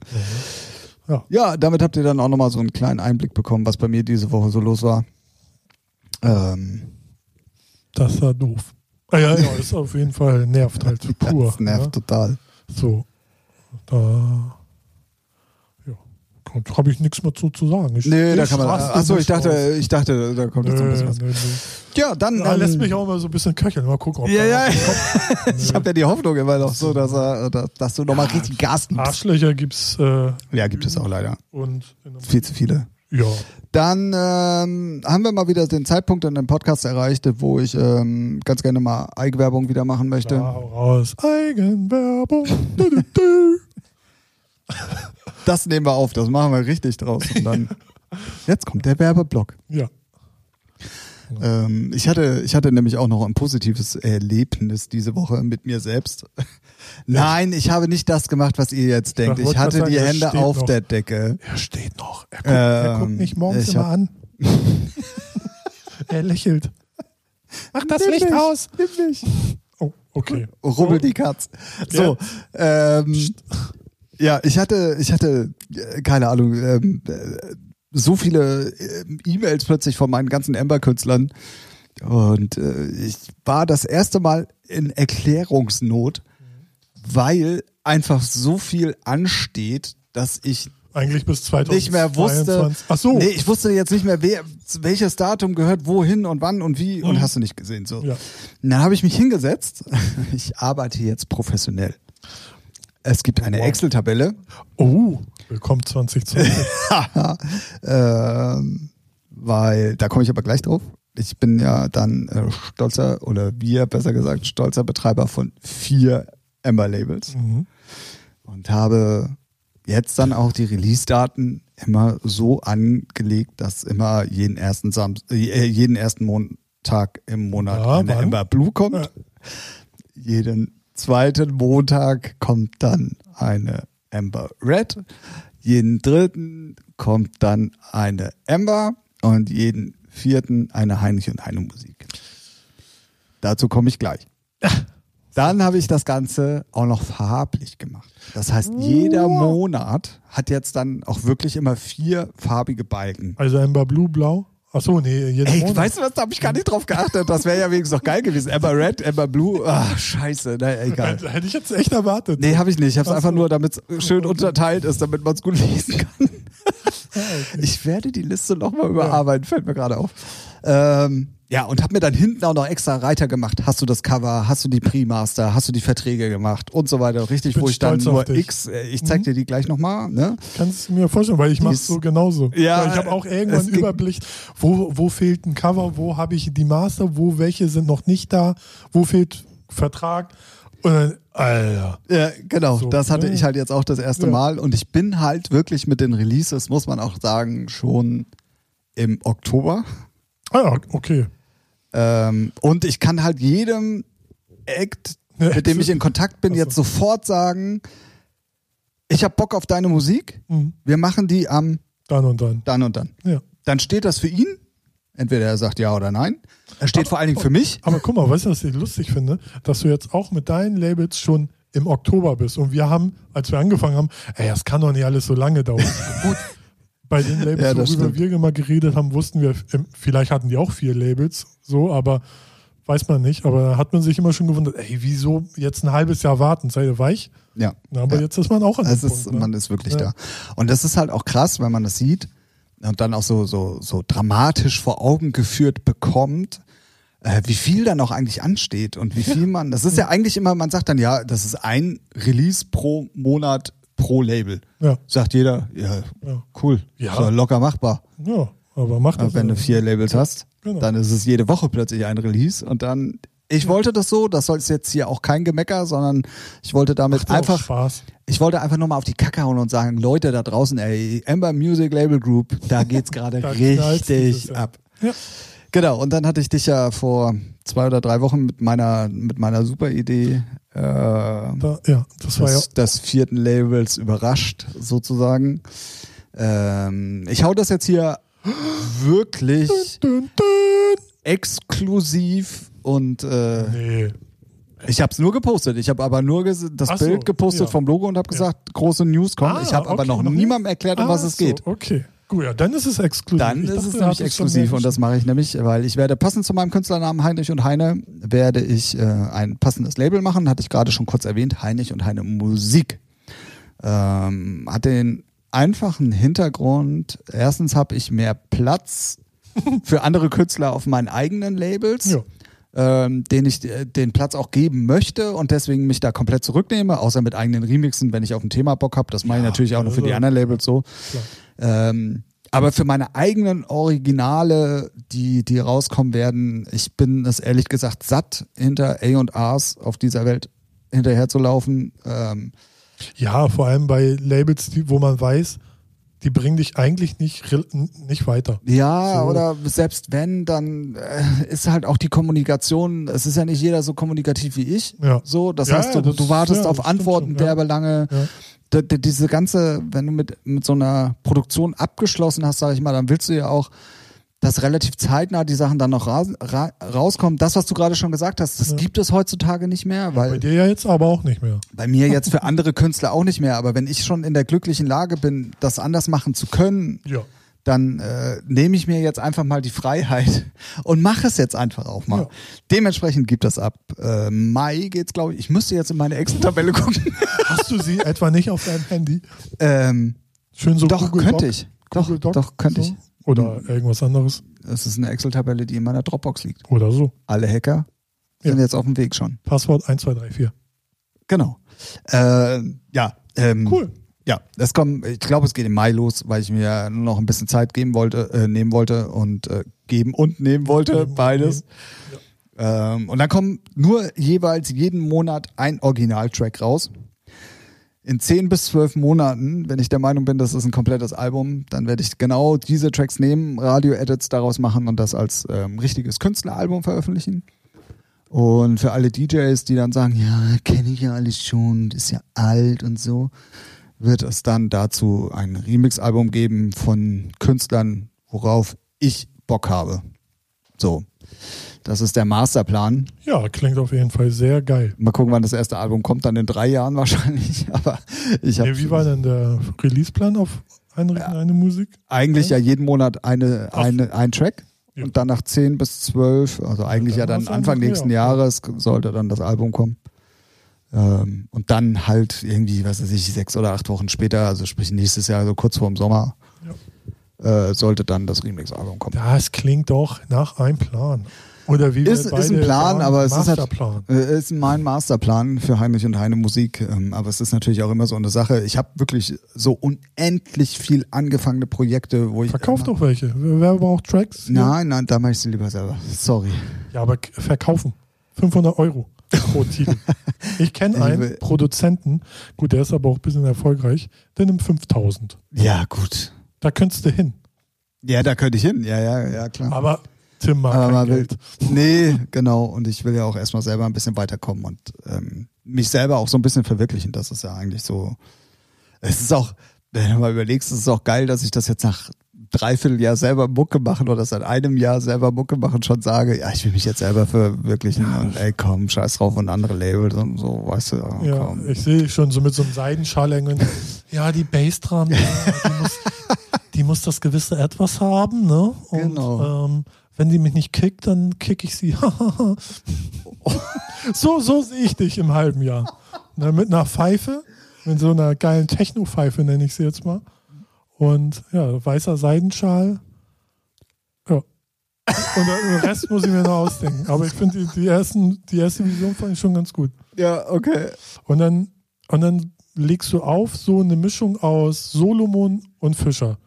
Speaker 2: Ja.
Speaker 1: Ja, damit habt ihr dann auch nochmal so einen kleinen Einblick bekommen, was bei mir diese Woche so los war. Ähm,
Speaker 2: Das war doof. Ah, ja, ja, ist auf jeden Fall nervt halt [LAUGHS] pur.
Speaker 1: das nervt
Speaker 2: Ne?
Speaker 1: total.
Speaker 2: So. Da. Ja. Habe ich nichts mehr zu, zu sagen. Ich,
Speaker 1: Nee, da kann man. Achso, ich dachte, ich dachte, da kommt jetzt noch ein bisschen was.
Speaker 2: nö, nö.
Speaker 1: Ja, dann.
Speaker 2: Ja,
Speaker 1: ähm,
Speaker 2: lässt mich auch mal so ein bisschen köcheln. Mal gucken, ob
Speaker 1: Ja,
Speaker 2: da
Speaker 1: ja. [LAUGHS] ich habe ja die Hoffnung immer noch so, dass, er, dass, du nochmal richtig Gas gibst.
Speaker 2: Arschlöcher gibt's äh,
Speaker 1: Ja, gibt es auch leider.
Speaker 2: und
Speaker 1: Viel zu viele.
Speaker 2: ja.
Speaker 1: Dann ähm, haben wir mal wieder den Zeitpunkt in dem Podcast erreicht, wo ich ähm, ganz gerne mal Eigenwerbung wieder machen möchte.
Speaker 2: Da, hau raus. Eigenwerbung. [LAUGHS]
Speaker 1: Das nehmen wir auf, das machen wir richtig draus. Und dann, [LAUGHS] jetzt kommt der Werbeblock.
Speaker 2: Ja.
Speaker 1: Ähm, ich, hatte, ich hatte nämlich auch noch ein positives Erlebnis diese Woche mit mir selbst. [LAUGHS] Nein, ich habe nicht das gemacht, was ihr jetzt denkt.
Speaker 2: Ich
Speaker 1: hatte die Hände auf der Decke.
Speaker 2: Er steht noch. Er guckt, er
Speaker 1: Ähm,
Speaker 2: guckt mich morgens immer an. [LAUGHS] er lächelt. Mach das
Speaker 1: Nimm
Speaker 2: Licht
Speaker 1: mich,
Speaker 2: aus.
Speaker 1: Nimm mich.
Speaker 2: Oh, okay.
Speaker 1: Rubbel die Katz. So, ähm, ja, ich hatte, ich hatte, äh, keine Ahnung, ähm, äh, so viele äh, E-Mails plötzlich von meinen ganzen Ember-Künstlern. Und äh, ich war das erste Mal in Erklärungsnot, weil einfach so viel ansteht, dass ich
Speaker 2: Eigentlich bis 2022.
Speaker 1: nicht mehr wusste.
Speaker 2: Ach so.
Speaker 1: Nee, ich wusste jetzt nicht mehr, wer, welches Datum gehört wohin und wann und wie und
Speaker 2: Mhm.
Speaker 1: hast du nicht gesehen. So.
Speaker 2: Ja.
Speaker 1: Und dann habe ich mich hingesetzt. [LAUGHS] Ich arbeite jetzt professionell. Es gibt eine
Speaker 2: Wow.
Speaker 1: Excel-Tabelle,
Speaker 2: Oh, willkommen 2020. [LAUGHS]
Speaker 1: ähm, weil da komme ich aber gleich drauf. Ich bin ja dann äh, stolzer oder wir besser gesagt stolzer Betreiber von vier Ember-Labels
Speaker 2: mhm.
Speaker 1: und habe jetzt dann auch die Release-Daten immer so angelegt, dass immer jeden ersten Sam äh, jeden ersten Montag im Monat
Speaker 2: Ja,
Speaker 1: eine? Ember Blue kommt.
Speaker 2: Ja.
Speaker 1: Jeden zweiten Montag kommt dann eine Ember Red. Jeden dritten kommt dann eine Ember und jeden vierten eine Heinrich und Heine Musik. Dazu komme ich gleich. Dann habe ich das Ganze auch noch farblich gemacht. Das heißt, jeder Monat hat jetzt dann auch wirklich immer vier farbige Balken.
Speaker 2: Also Ember Blue, Blau, Ach so, nee, jeden
Speaker 1: Ey,
Speaker 2: Monat.
Speaker 1: weißt du was, da habe ich gar nicht drauf geachtet. Das wäre ja wenigstens noch geil gewesen. Amber Red, Amber Blue, ah, scheiße, na, egal.
Speaker 2: Hätte ich jetzt echt erwartet.
Speaker 1: Nee, habe ich nicht. Ich habe es
Speaker 2: Ach
Speaker 1: einfach
Speaker 2: so.
Speaker 1: nur, damit es schön unterteilt ist, damit man es gut lesen kann. [LAUGHS] Ich werde die Liste nochmal überarbeiten, fällt mir gerade auf. Ähm, ja, und habe mir dann hinten auch noch extra Reiter gemacht. Hast du das Cover, hast du die Pre-Master, hast du die Verträge gemacht und so weiter. Richtig, wo ich dann nur
Speaker 2: dich.
Speaker 1: X, äh, ich zeig dir die gleich nochmal, ne?
Speaker 2: Kannst du mir vorstellen, weil ich mache
Speaker 1: ist-
Speaker 2: so genauso.
Speaker 1: Ja,
Speaker 2: Weil ich habe auch irgendwann einen Überblick, wo, wo fehlt ein Cover, wo habe ich die Master, wo welche sind noch nicht da, wo fehlt Vertrag. Und dann, Alter.
Speaker 1: Ja, genau.
Speaker 2: So,
Speaker 1: das hatte
Speaker 2: ja.
Speaker 1: ich halt jetzt auch das erste
Speaker 2: Ja.
Speaker 1: Mal. Und ich bin halt wirklich mit den Releases, muss man auch sagen, schon im Oktober.
Speaker 2: Ah ja, okay.
Speaker 1: Ähm, und ich kann halt jedem Act, mit dem ich in Kontakt bin, jetzt sofort sagen, ich habe Bock auf deine Musik.
Speaker 2: Mhm.
Speaker 1: Wir machen die am
Speaker 2: Dann und dann.
Speaker 1: dann und dann.
Speaker 2: Ja.
Speaker 1: Dann steht das für ihn. Entweder er sagt ja oder nein. Er steht vor allen Dingen für mich.
Speaker 2: Aber guck mal, weißt du, was ich lustig finde? Dass du jetzt auch mit deinen Labels schon im Oktober bist. Und wir haben, als wir angefangen haben, ey, das kann doch nicht alles so lange dauern. Gut, bei den Labels,
Speaker 1: Ja,
Speaker 2: worüber
Speaker 1: stimmt.
Speaker 2: wir immer geredet haben, wussten wir, ähm, vielleicht hatten die auch vier Labels, so, aber weiß man nicht. Aber da hat man sich immer schon gewundert, ey, wieso jetzt ein halbes Jahr warten? Seid ihr weich?
Speaker 1: Ja.
Speaker 2: Na, aber
Speaker 1: ja.
Speaker 2: jetzt ist man auch an dem
Speaker 1: Es ist,
Speaker 2: Punkt. Ne?
Speaker 1: man ist wirklich
Speaker 2: Ja.
Speaker 1: da. Und das ist halt auch krass, wenn man das sieht und dann auch so, so, so dramatisch vor Augen geführt bekommt, äh, wie viel da noch eigentlich ansteht und wie viel man, das ist ja eigentlich immer, man sagt dann, ja, das ist ein Release pro Monat pro Label.
Speaker 2: Ja,
Speaker 1: Sagt jeder, ja,
Speaker 2: ja,
Speaker 1: cool,
Speaker 2: Ja.
Speaker 1: so locker machbar.
Speaker 2: ja, aber macht das.
Speaker 1: Wenn
Speaker 2: ja.
Speaker 1: du vier Labels hast,
Speaker 2: Genau.
Speaker 1: dann ist es jede Woche plötzlich ein Release und dann, ich wollte das so, das soll jetzt hier auch kein Gemecker, sondern ich wollte damit
Speaker 2: ja
Speaker 1: einfach
Speaker 2: Spaß.
Speaker 1: ich wollte einfach nur mal auf die Kacke hauen und sagen, Leute da draußen, ey, Amber Music Label Group, da geht's gerade [LAUGHS] richtig ab.
Speaker 2: Ja.
Speaker 1: Genau, und dann hatte ich dich ja vor zwei oder drei Wochen mit meiner, mit meiner super Idee äh,
Speaker 2: Da, ja, das war ja.
Speaker 1: des, des vierten Labels überrascht, sozusagen. Ähm, ich hau das jetzt hier wirklich
Speaker 2: Dün, dün.
Speaker 1: exklusiv und äh,
Speaker 2: Nee.
Speaker 1: ich habe es nur gepostet. Ich habe aber nur das
Speaker 2: Ach so,
Speaker 1: Bild gepostet
Speaker 2: ja.
Speaker 1: vom Logo und habe gesagt, große News kommen.
Speaker 2: Ah,
Speaker 1: ich habe aber
Speaker 2: okay,
Speaker 1: noch
Speaker 2: noch
Speaker 1: niemandem erklärt, um was
Speaker 2: Ah,
Speaker 1: es geht.
Speaker 2: So, okay. Gut, ja, dann ist es exklusiv.
Speaker 1: Dann
Speaker 2: Ich
Speaker 1: ist
Speaker 2: dachte,
Speaker 1: es nämlich exklusiv und das mache ich nämlich, weil ich werde passend zu meinem Künstlernamen Heinrich und Heine werde ich äh, ein passendes Label machen, hatte ich gerade schon kurz erwähnt, Heinrich und Heine Musik. Ähm, hat den einfachen Hintergrund, erstens habe ich mehr Platz [LAUGHS] für andere Künstler auf meinen eigenen Labels.
Speaker 2: Ja.
Speaker 1: Ähm, den ich äh, den Platz auch geben möchte und deswegen mich da komplett zurücknehme, außer mit eigenen Remixen, wenn ich auf ein Thema Bock habe. Das mache ich
Speaker 2: Ja,
Speaker 1: natürlich auch nur für die
Speaker 2: also-
Speaker 1: anderen Labels so.
Speaker 2: Klar.
Speaker 1: Ähm, aber für meine eigenen Originale, die, die rauskommen werden, ich bin es ehrlich gesagt satt, hinter A&Rs auf dieser Welt hinterherzulaufen. Ähm,
Speaker 2: Ja, vor allem bei Labels, wo man weiß, die bringen dich eigentlich nicht, nicht weiter.
Speaker 1: ja,
Speaker 2: So.
Speaker 1: oder selbst wenn, dann äh, ist halt auch die Kommunikation, es ist ja nicht jeder so kommunikativ wie ich.
Speaker 2: Ja.
Speaker 1: So, das
Speaker 2: Ja,
Speaker 1: heißt, du,
Speaker 2: das-
Speaker 1: du wartest
Speaker 2: ja,
Speaker 1: auf Antworten
Speaker 2: schon,
Speaker 1: der Belange. Diese ganze, wenn du mit, mit so einer Produktion abgeschlossen hast, sage ich mal, dann willst du ja auch, dass relativ zeitnah die Sachen dann noch ra ra rauskommen. Das, was du gerade schon gesagt hast, das
Speaker 2: Ja.
Speaker 1: gibt es heutzutage nicht mehr, weil
Speaker 2: Bei dir ja jetzt aber auch nicht mehr.
Speaker 1: bei mir jetzt für andere Künstler auch nicht mehr. Aber wenn ich schon in der glücklichen Lage bin, das anders machen zu können,
Speaker 2: Ja.
Speaker 1: dann äh, nehme ich mir jetzt einfach mal die Freiheit und mache es jetzt einfach auch mal.
Speaker 2: Ja.
Speaker 1: Dementsprechend gibt das ab äh, Mai geht's, glaube ich. Ich müsste jetzt in meine Excel-Tabelle gucken.
Speaker 2: Hast du sie etwa nicht auf deinem Handy?
Speaker 1: ähm,
Speaker 2: Schön so
Speaker 1: doch,
Speaker 2: Google
Speaker 1: könnte
Speaker 2: Doc,
Speaker 1: ich. Doch,
Speaker 2: Doc,
Speaker 1: doch, könnte
Speaker 2: so?
Speaker 1: ich.
Speaker 2: Oder irgendwas anderes.
Speaker 1: Das ist eine Excel-Tabelle, die in meiner Dropbox liegt.
Speaker 2: Oder so.
Speaker 1: Alle Hacker sind
Speaker 2: Ja.
Speaker 1: jetzt auf dem Weg schon.
Speaker 2: Passwort 1234.
Speaker 1: Genau. Äh, ja. Ähm,
Speaker 2: Cool.
Speaker 1: Ja, das kommt, ich glaube, es geht im Mai los, weil ich mir noch ein bisschen Zeit geben wollte, äh, nehmen wollte und äh, geben und nehmen wollte, beides. Ähm, und dann kommt nur jeweils jeden Monat ein Originaltrack raus. In zehn bis zwölf Monaten, wenn ich der Meinung bin, das ist ein komplettes Album, dann werde ich genau diese Tracks nehmen, Radio-Edits daraus machen und das als ähm, richtiges Künstleralbum veröffentlichen. Und für alle DJs, die dann sagen, ja, kenne ich ja alles schon, ist ja alt und so, wird es dann dazu ein Remix-Album geben von Künstlern, worauf ich Bock habe. So, das ist der Masterplan.
Speaker 2: Ja, klingt auf jeden Fall sehr geil.
Speaker 1: Mal gucken, wann das erste Album kommt, dann in drei Jahren [LAUGHS] wahrscheinlich. Aber ich habe
Speaker 2: Nee, wie war denn der Releaseplan auf Heinrich ja. eine Musik?
Speaker 1: Eigentlich ja, jeden Monat eine, eine, ein Track. Ja. Und dann nach 10 bis 12, also eigentlich ja dann, ja dann Anfang nächsten Jahres sollte dann das Album kommen. Ähm, und dann halt irgendwie, was weiß ich, sechs oder acht Wochen später, also sprich nächstes Jahr, so kurz vor dem Sommer, äh, sollte dann das Remix-Album kommen.
Speaker 2: Das klingt doch nach einem Plan. Oder wie
Speaker 1: ist, ist ein Plan, aber es ist halt, äh, ist mein Masterplan für Heinrich und Heine Musik. Ähm, aber es ist natürlich auch immer so eine Sache. Ich habe wirklich so unendlich viel angefangene Projekte, wo ich.
Speaker 2: Verkauf doch welche. Wer braucht Tracks?
Speaker 1: Nein, nein, da mache ich sie lieber selber. Sorry.
Speaker 2: Ja, aber verkaufen. 500 Euro pro Titel. [LAUGHS] Ich kenne einen Produzenten, gut, der ist aber auch ein bisschen erfolgreich, der nimmt 5000.
Speaker 1: Ja, gut.
Speaker 2: Da könntest du hin.
Speaker 1: Ja, da könnte ich hin. Ja, ja, ja, klar.
Speaker 2: Aber Tim mag Aber kein Geld. [LAUGHS]
Speaker 1: Nee, genau. Und ich will ja auch erstmal selber ein bisschen weiterkommen und ähm, mich selber auch so ein bisschen verwirklichen. Das ist ja eigentlich so. Es ist auch, wenn du mal überlegst, es ist auch geil, dass ich das jetzt nach dreiviertel Jahr selber Mucke machen oder seit einem Jahr selber Mucke machen schon sage, ja, ich will mich jetzt selber verwirklichen ja. und ey, komm, scheiß drauf und andere Labels und so, weißt du. Oh,
Speaker 2: ja, komm. ich sehe schon so mit so einem Seidenschal hängen. ja, die Bassdrum, ja, die, muss, die muss das gewisse Etwas haben, ne? Und, genau. Ähm, wenn sie mich nicht kickt, dann kick ich sie. [LAUGHS] so, so sehe ich dich im halben Jahr. Na, mit einer Pfeife, mit so einer geilen Techno-Pfeife nenne ich sie jetzt mal. Und ja, weißer Seidenschal. Ja. Und den Rest muss ich mir noch ausdenken. Aber ich finde die, die, ersten, die erste Vision fand ich schon ganz gut.
Speaker 1: Ja, okay.
Speaker 2: Und dann, und dann legst du auf so eine Mischung aus Solomon und Fischer.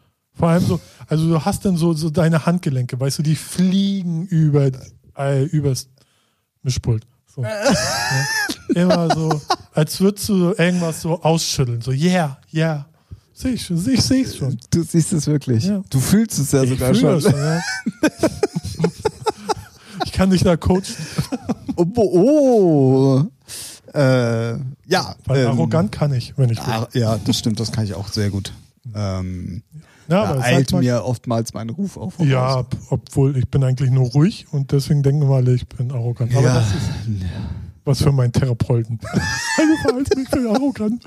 Speaker 2: Vor allem so, also du hast dann so, so deine Handgelenke, weißt du, die fliegen über, äh, übers Mischpult. So. ja. Immer so, als würdest du irgendwas so ausschütteln. So, yeah, yeah. Sehe ich, seh ich, seh ich schon.
Speaker 1: Du siehst es wirklich. Ja. Du fühlst es ja ich sogar schon. schon ja. [LAUGHS]
Speaker 2: ich kann dich da coachen.
Speaker 1: Oh, oh. Äh, ja.
Speaker 2: Weil ähm, arrogant kann ich, wenn ich will.
Speaker 1: Ah, ja, das stimmt, das kann ich auch sehr gut. Ähm, ja, da eilt mir oftmals mein Ruf auf.
Speaker 2: Ja, obwohl ich bin eigentlich nur ruhig und deswegen denken wir alle, ich bin arrogant. Aber ja. das ist was für meinen Therapeuten. also verhalte mich für arrogant.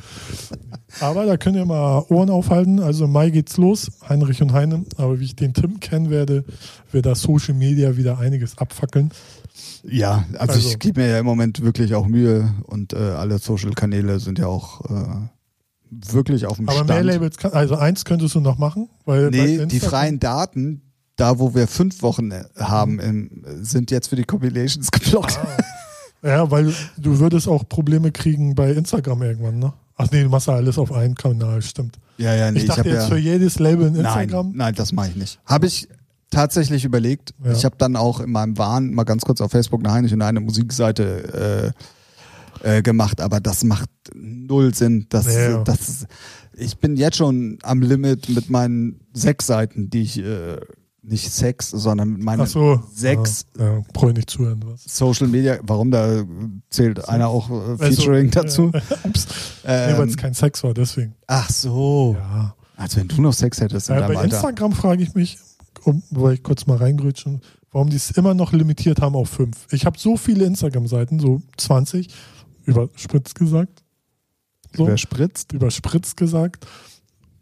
Speaker 2: Aber da könnt ihr mal Ohren aufhalten. Also Mai geht's los, Heinrich und Heine. Aber wie ich den Tim kennen werde, wird da Social Media wieder einiges abfackeln.
Speaker 1: Ja, also, also ich gebe mir ja im Moment wirklich auch Mühe und äh, alle Social-Kanäle sind ja auch äh, wirklich auf dem
Speaker 2: Aber
Speaker 1: Stand.
Speaker 2: mehr Labels, kann, also eins könntest du noch machen? Weil
Speaker 1: nee, die freien Daten, da wo wir fünf Wochen äh, haben, im, sind jetzt für die Compilations geblockt.
Speaker 2: Ah. Ja, weil du würdest auch Probleme kriegen bei Instagram irgendwann, ne? Ach nee, du machst ja alles auf einen Kanal, stimmt.
Speaker 1: Ja, ja, nee.
Speaker 2: Ich dachte ich jetzt
Speaker 1: ja,
Speaker 2: für jedes Label in Instagram.
Speaker 1: Nein, nein das mache ich nicht. Habe ich tatsächlich überlegt. Ja. Ich habe dann auch in meinem Wahn mal ganz kurz auf Facebook eine Heinrich und eine Musikseite äh, äh, gemacht, aber das macht null Sinn. Das, ja. das, ich bin jetzt schon am Limit mit meinen sechs Seiten, die ich äh, nicht Sex, sondern mit meinen so. sechs
Speaker 2: ja, ja, brauche ich nicht zuhören. Was.
Speaker 1: Social Media, warum da zählt so. einer auch äh, Featuring also, dazu? Ja. [LAUGHS]
Speaker 2: Ups. Ähm, nee, weil es kein Sex war, deswegen.
Speaker 1: Ach so.
Speaker 2: Ja.
Speaker 1: Als wenn du noch Sex hättest in ja,
Speaker 2: Bei
Speaker 1: Alter.
Speaker 2: Instagram frage ich mich, um, wo ich kurz mal reingrütschen, warum die es immer noch limitiert haben auf fünf. Ich habe so viele Instagram-Seiten, so 20, überspritzt gesagt.
Speaker 1: So, überspritzt?
Speaker 2: Überspritzt gesagt.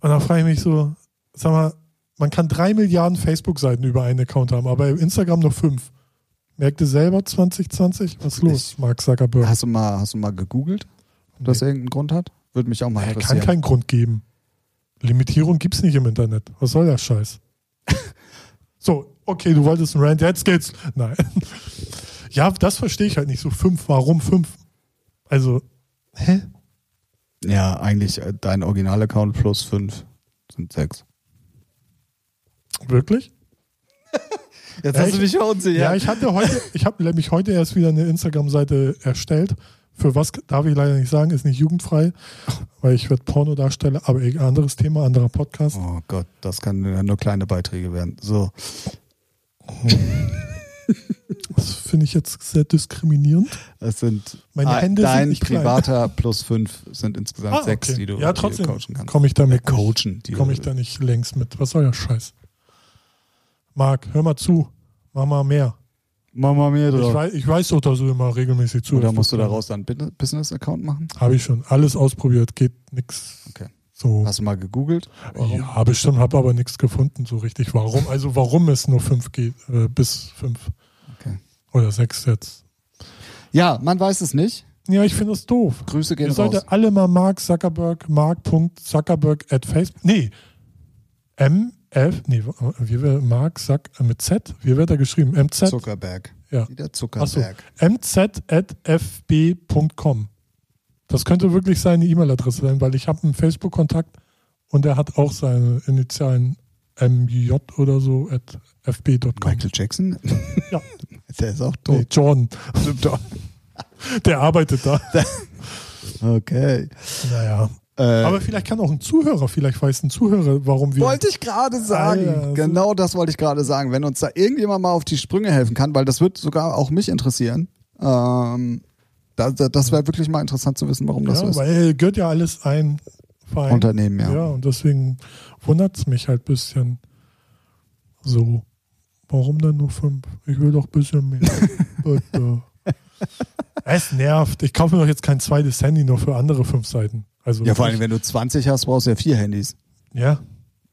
Speaker 2: Und da frage ich mich so, sag mal, man kann drei Milliarden Facebook-Seiten über einen Account haben, aber Instagram nur fünf. Merkte selber 2020? Was ist los, Mark Zuckerberg?
Speaker 1: Hast du mal, hast du mal gegoogelt, ob nee. das irgendeinen Grund hat? Würde mich auch mal interessieren.
Speaker 2: Kann keinen Grund geben. Limitierung gibt es nicht im Internet. Was soll der Scheiß? [LAUGHS] so, okay, du wolltest einen Rant, jetzt geht's. Nein. [LAUGHS] ja, das verstehe ich halt nicht. So fünf, warum fünf? Also, hä?
Speaker 1: Ja, eigentlich äh, dein Original-Account plus fünf sind sechs.
Speaker 2: Wirklich? [LAUGHS]
Speaker 1: Jetzt ja, hast ich, du dich ja unsicher.
Speaker 2: Ja, ich hatte heute, [LAUGHS] ich habe nämlich heute erst wieder eine Instagram-Seite erstellt. Für was darf ich leider nicht sagen, ist nicht jugendfrei, weil ich werde Pornodarsteller, aber ein anderes Thema, anderer Podcast.
Speaker 1: Oh Gott, das kann nur kleine Beiträge werden. So. [LAUGHS]
Speaker 2: Das finde ich jetzt sehr diskriminierend.
Speaker 1: Es sind
Speaker 2: Meine Hände
Speaker 1: dein
Speaker 2: sind nicht
Speaker 1: privater klein. plus fünf sind insgesamt ah, sechs, die du
Speaker 2: ja, trotzdem coachen kannst. Komme ich damit äh, coachen, komme ich da nicht längst mit. Was soll der Scheiß? Marc, hör mal zu. Mach mal mehr.
Speaker 1: Mach mal mehr
Speaker 2: drauf. Ich weiß, ich weiß doch, dass du immer regelmäßig zuhörst.
Speaker 1: Oder musst du daraus dann Business-Account machen?
Speaker 2: Habe ich schon. Alles ausprobiert. Geht nix.
Speaker 1: Okay.
Speaker 2: So.
Speaker 1: Hast du mal gegoogelt?
Speaker 2: Warum? Ja, bestimmt, habe aber nichts gefunden so richtig. Warum? Also warum es nur 5 geht, äh, bis 5
Speaker 1: Okay.
Speaker 2: Oder 6 jetzt.
Speaker 1: Ja, man weiß es nicht.
Speaker 2: Ja, ich finde es doof.
Speaker 1: Grüße gehen
Speaker 2: Ihr solltet alle mal Mark Zuckerberg, mark.zuckerberg at Facebook, nee, MF, nee, wie wird Mark Zuck, mit Z, wie wird er geschrieben? MZ,
Speaker 1: Zuckerberg.
Speaker 2: Ja.
Speaker 1: Wieder Zuckerberg.
Speaker 2: mz at fb.com. Das könnte wirklich seine E-Mail-Adresse sein, weil ich habe einen Facebook-Kontakt und er hat auch seine Initialen MJ oder so at fb.com.
Speaker 1: Michael Jackson?
Speaker 2: Ja. [LAUGHS]
Speaker 1: Der ist auch
Speaker 2: Nee,
Speaker 1: tot.
Speaker 2: Jordan. [LAUGHS] Der arbeitet da.
Speaker 1: Okay.
Speaker 2: Naja.
Speaker 1: Äh,
Speaker 2: Aber vielleicht kann auch ein Zuhörer, vielleicht weiß ein Zuhörer, warum wir.
Speaker 1: wollte ich gerade sagen.
Speaker 2: Alter, so-
Speaker 1: genau das wollte ich gerade sagen. Wenn uns da irgendjemand mal auf die Sprünge helfen kann, weil das wird sogar auch mich interessieren. Ähm, da, da, das wäre wirklich mal interessant zu wissen, warum das so
Speaker 2: ja,
Speaker 1: ist.
Speaker 2: weil gehört ja alles ein Verein.
Speaker 1: Unternehmen, ja.
Speaker 2: Ja, und deswegen wundert es mich halt ein bisschen so. Warum denn nur fünf? Ich will doch ein bisschen mehr. [LAUGHS] Bitte. Es nervt. Ich kaufe mir doch jetzt kein zweites Handy nur für andere fünf Seiten. Also
Speaker 1: Ja, vor allem, wenn du 20 hast, brauchst du ja vier Handys.
Speaker 2: Ja.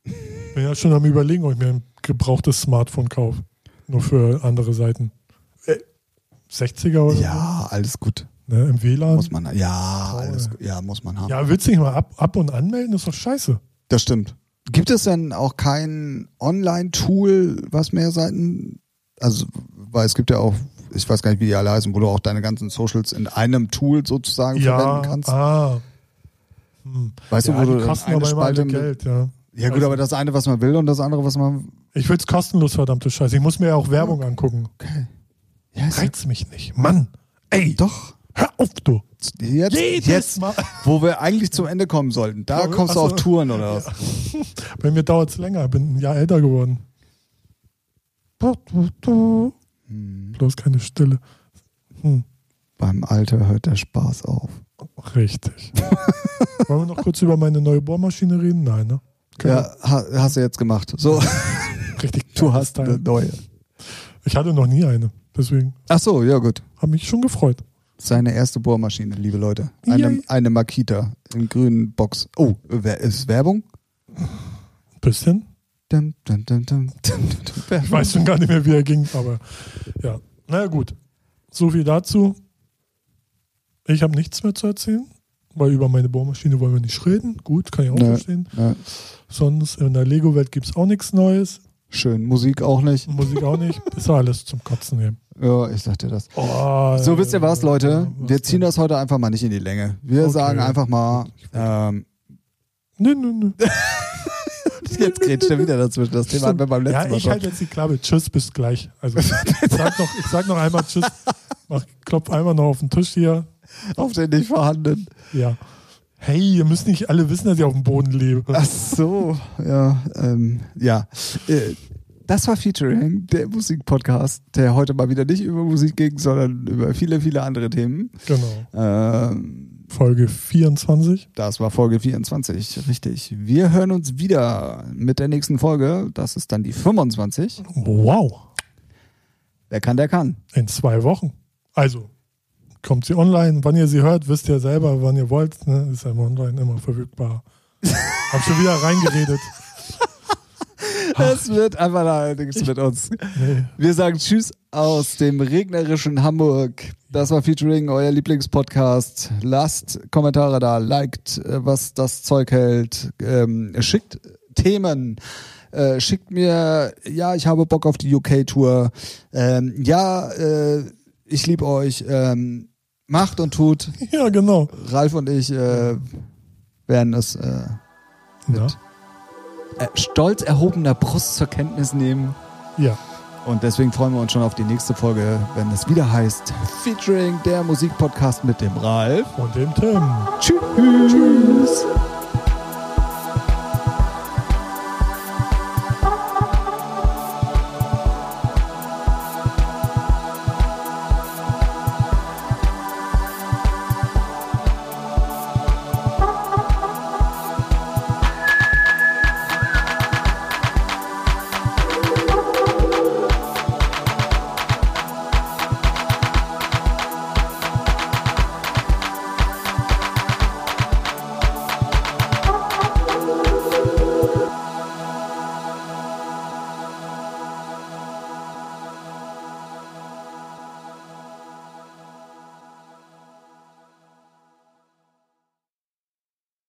Speaker 2: [LAUGHS] Bin ja schon am überlegen, ob ich mir ein gebrauchtes Smartphone kaufe. Nur für andere Seiten. Äh, 60er oder
Speaker 1: Ja, alles gut.
Speaker 2: so? Ne, Im WLAN.
Speaker 1: Muss man, ja,
Speaker 2: Toll.
Speaker 1: alles gut. Ja, muss man haben.
Speaker 2: ja, willst du nicht mal ab, ab und anmelden? Das ist doch scheiße.
Speaker 1: Das stimmt. Gibt es denn auch kein Online-Tool, was mehr Seiten, also, weil es gibt ja auch, ich weiß gar nicht, wie die alle heißen, wo du auch deine ganzen Socials in einem Tool sozusagen
Speaker 2: Ja,
Speaker 1: verwenden kannst.
Speaker 2: ah. Hm.
Speaker 1: Weißt
Speaker 2: ja,
Speaker 1: du, wo du
Speaker 2: kosten
Speaker 1: eine
Speaker 2: aber immer
Speaker 1: Spalte mit-
Speaker 2: Geld, ja.
Speaker 1: Ja gut,
Speaker 2: Also-
Speaker 1: aber das eine, was man will und das andere, was man.
Speaker 2: Ich will es kostenlos, verdammte Scheiße. Ich muss mir ja auch Werbung angucken.
Speaker 1: Okay. Ja,
Speaker 2: Reizt mich nicht. Mann. Ey,
Speaker 1: doch.
Speaker 2: Hör auf, du.
Speaker 1: Jetzt,
Speaker 2: Jedes
Speaker 1: jetzt,
Speaker 2: Mal.
Speaker 1: wo wir eigentlich zum Ende kommen sollten. Da
Speaker 2: Ja,
Speaker 1: kommst du auf. Touren oder was? [LAUGHS]
Speaker 2: Bei mir dauert es länger. Bin ein Jahr älter geworden.
Speaker 1: Hm.
Speaker 2: Bloß keine Stille. Hm.
Speaker 1: Beim Alter hört der Spaß auf.
Speaker 2: Richtig. [LAUGHS] Wollen wir noch kurz über meine neue Bohrmaschine reden? Nein, ne? Können
Speaker 1: Ja, ha, hast du jetzt gemacht. So,
Speaker 2: wir- [LAUGHS] Richtig.
Speaker 1: du hast
Speaker 2: Teil.
Speaker 1: eine neue.
Speaker 2: Ich hatte noch nie eine. Deswegen
Speaker 1: Ach so, ja gut.
Speaker 2: habe mich schon gefreut.
Speaker 1: Seine erste Bohrmaschine, liebe Leute. Eine,
Speaker 2: Yay.
Speaker 1: eine Makita im grünen Box. Oh, wer- ist Werbung?
Speaker 2: Bisschen.
Speaker 1: Dum, dum, dum.
Speaker 2: Ich weiß schon gar nicht mehr, wie er ging, aber ja. Naja, gut. So viel dazu. Ich habe nichts mehr zu erzählen, weil über meine Bohrmaschine wollen wir nicht reden. Gut, kann ich auch
Speaker 1: Nö.
Speaker 2: verstehen.
Speaker 1: Ja,
Speaker 2: Sonst in der Lego-Welt gibt es auch nichts Neues.
Speaker 1: Schön. Musik auch nicht.
Speaker 2: Musik auch nicht. [LAUGHS] Ist ja alles zum Kotzen nehmen.
Speaker 1: Ja, ich sagte das.
Speaker 2: Oh,
Speaker 1: So, wisst ihr was, Leute?
Speaker 2: was
Speaker 1: Wir ziehen
Speaker 2: denn?
Speaker 1: das heute einfach mal nicht in die Länge. Wir
Speaker 2: Okay.
Speaker 1: sagen einfach mal, ähm,
Speaker 2: Nö, nö, nö. [LAUGHS]
Speaker 1: jetzt grätscht er wieder dazwischen. Das Thema hatten wir beim letzten
Speaker 2: Ja,
Speaker 1: Mal
Speaker 2: ich
Speaker 1: schon.
Speaker 2: halte jetzt die Klappe. Tschüss, bis gleich. Also, [LAUGHS] ich sag noch, ich sag noch einmal Tschüss. Mach, klopf einmal noch auf den Tisch hier.
Speaker 1: Auf den nicht vorhandenen.
Speaker 2: Ja. Hey, ihr müsst nicht alle wissen, dass ich auf dem Boden lebe.
Speaker 1: Ach so, ja, ähm, ja. Äh, Das war Featuring, der Musikpodcast, der heute mal wieder nicht über Musik ging, sondern über viele, viele andere Themen.
Speaker 2: Genau.
Speaker 1: Ähm,
Speaker 2: Folge 24.
Speaker 1: das war Folge 24, richtig. Wir hören uns wieder mit der nächsten Folge. Das ist dann die 25.
Speaker 2: Wow.
Speaker 1: Wer kann, der kann.
Speaker 2: In zwei Wochen. Also, kommt sie online. Wann ihr sie hört, wisst ihr selber, wann ihr wollt. Ne? Ist ja immer online immer verfügbar. [LAUGHS] Hab schon wieder reingeredet.
Speaker 1: Es wird einfach da nichts mit uns.
Speaker 2: Nee.
Speaker 1: Wir sagen Tschüss aus dem regnerischen Hamburg. Das war Featuring, euer Lieblingspodcast. Lasst Kommentare da, liked, äh, was das Zeug hält, ähm, schickt Themen. Äh, schickt mir, ja, ich habe Bock auf die UK-Tour. Ähm, ja, äh, ich liebe euch. Ähm, macht und tut. [LAUGHS]
Speaker 2: Ja, genau.
Speaker 1: Ralf und ich äh, werden es äh, mit
Speaker 2: Ja.
Speaker 1: äh, stolz erhobener Brust zur Kenntnis nehmen.
Speaker 2: ja.
Speaker 1: Und deswegen freuen wir uns schon auf die nächste Folge, wenn es wieder heißt Featuring der Musikpodcast mit dem Ralf.
Speaker 2: Und dem Tim.
Speaker 1: Tschüss.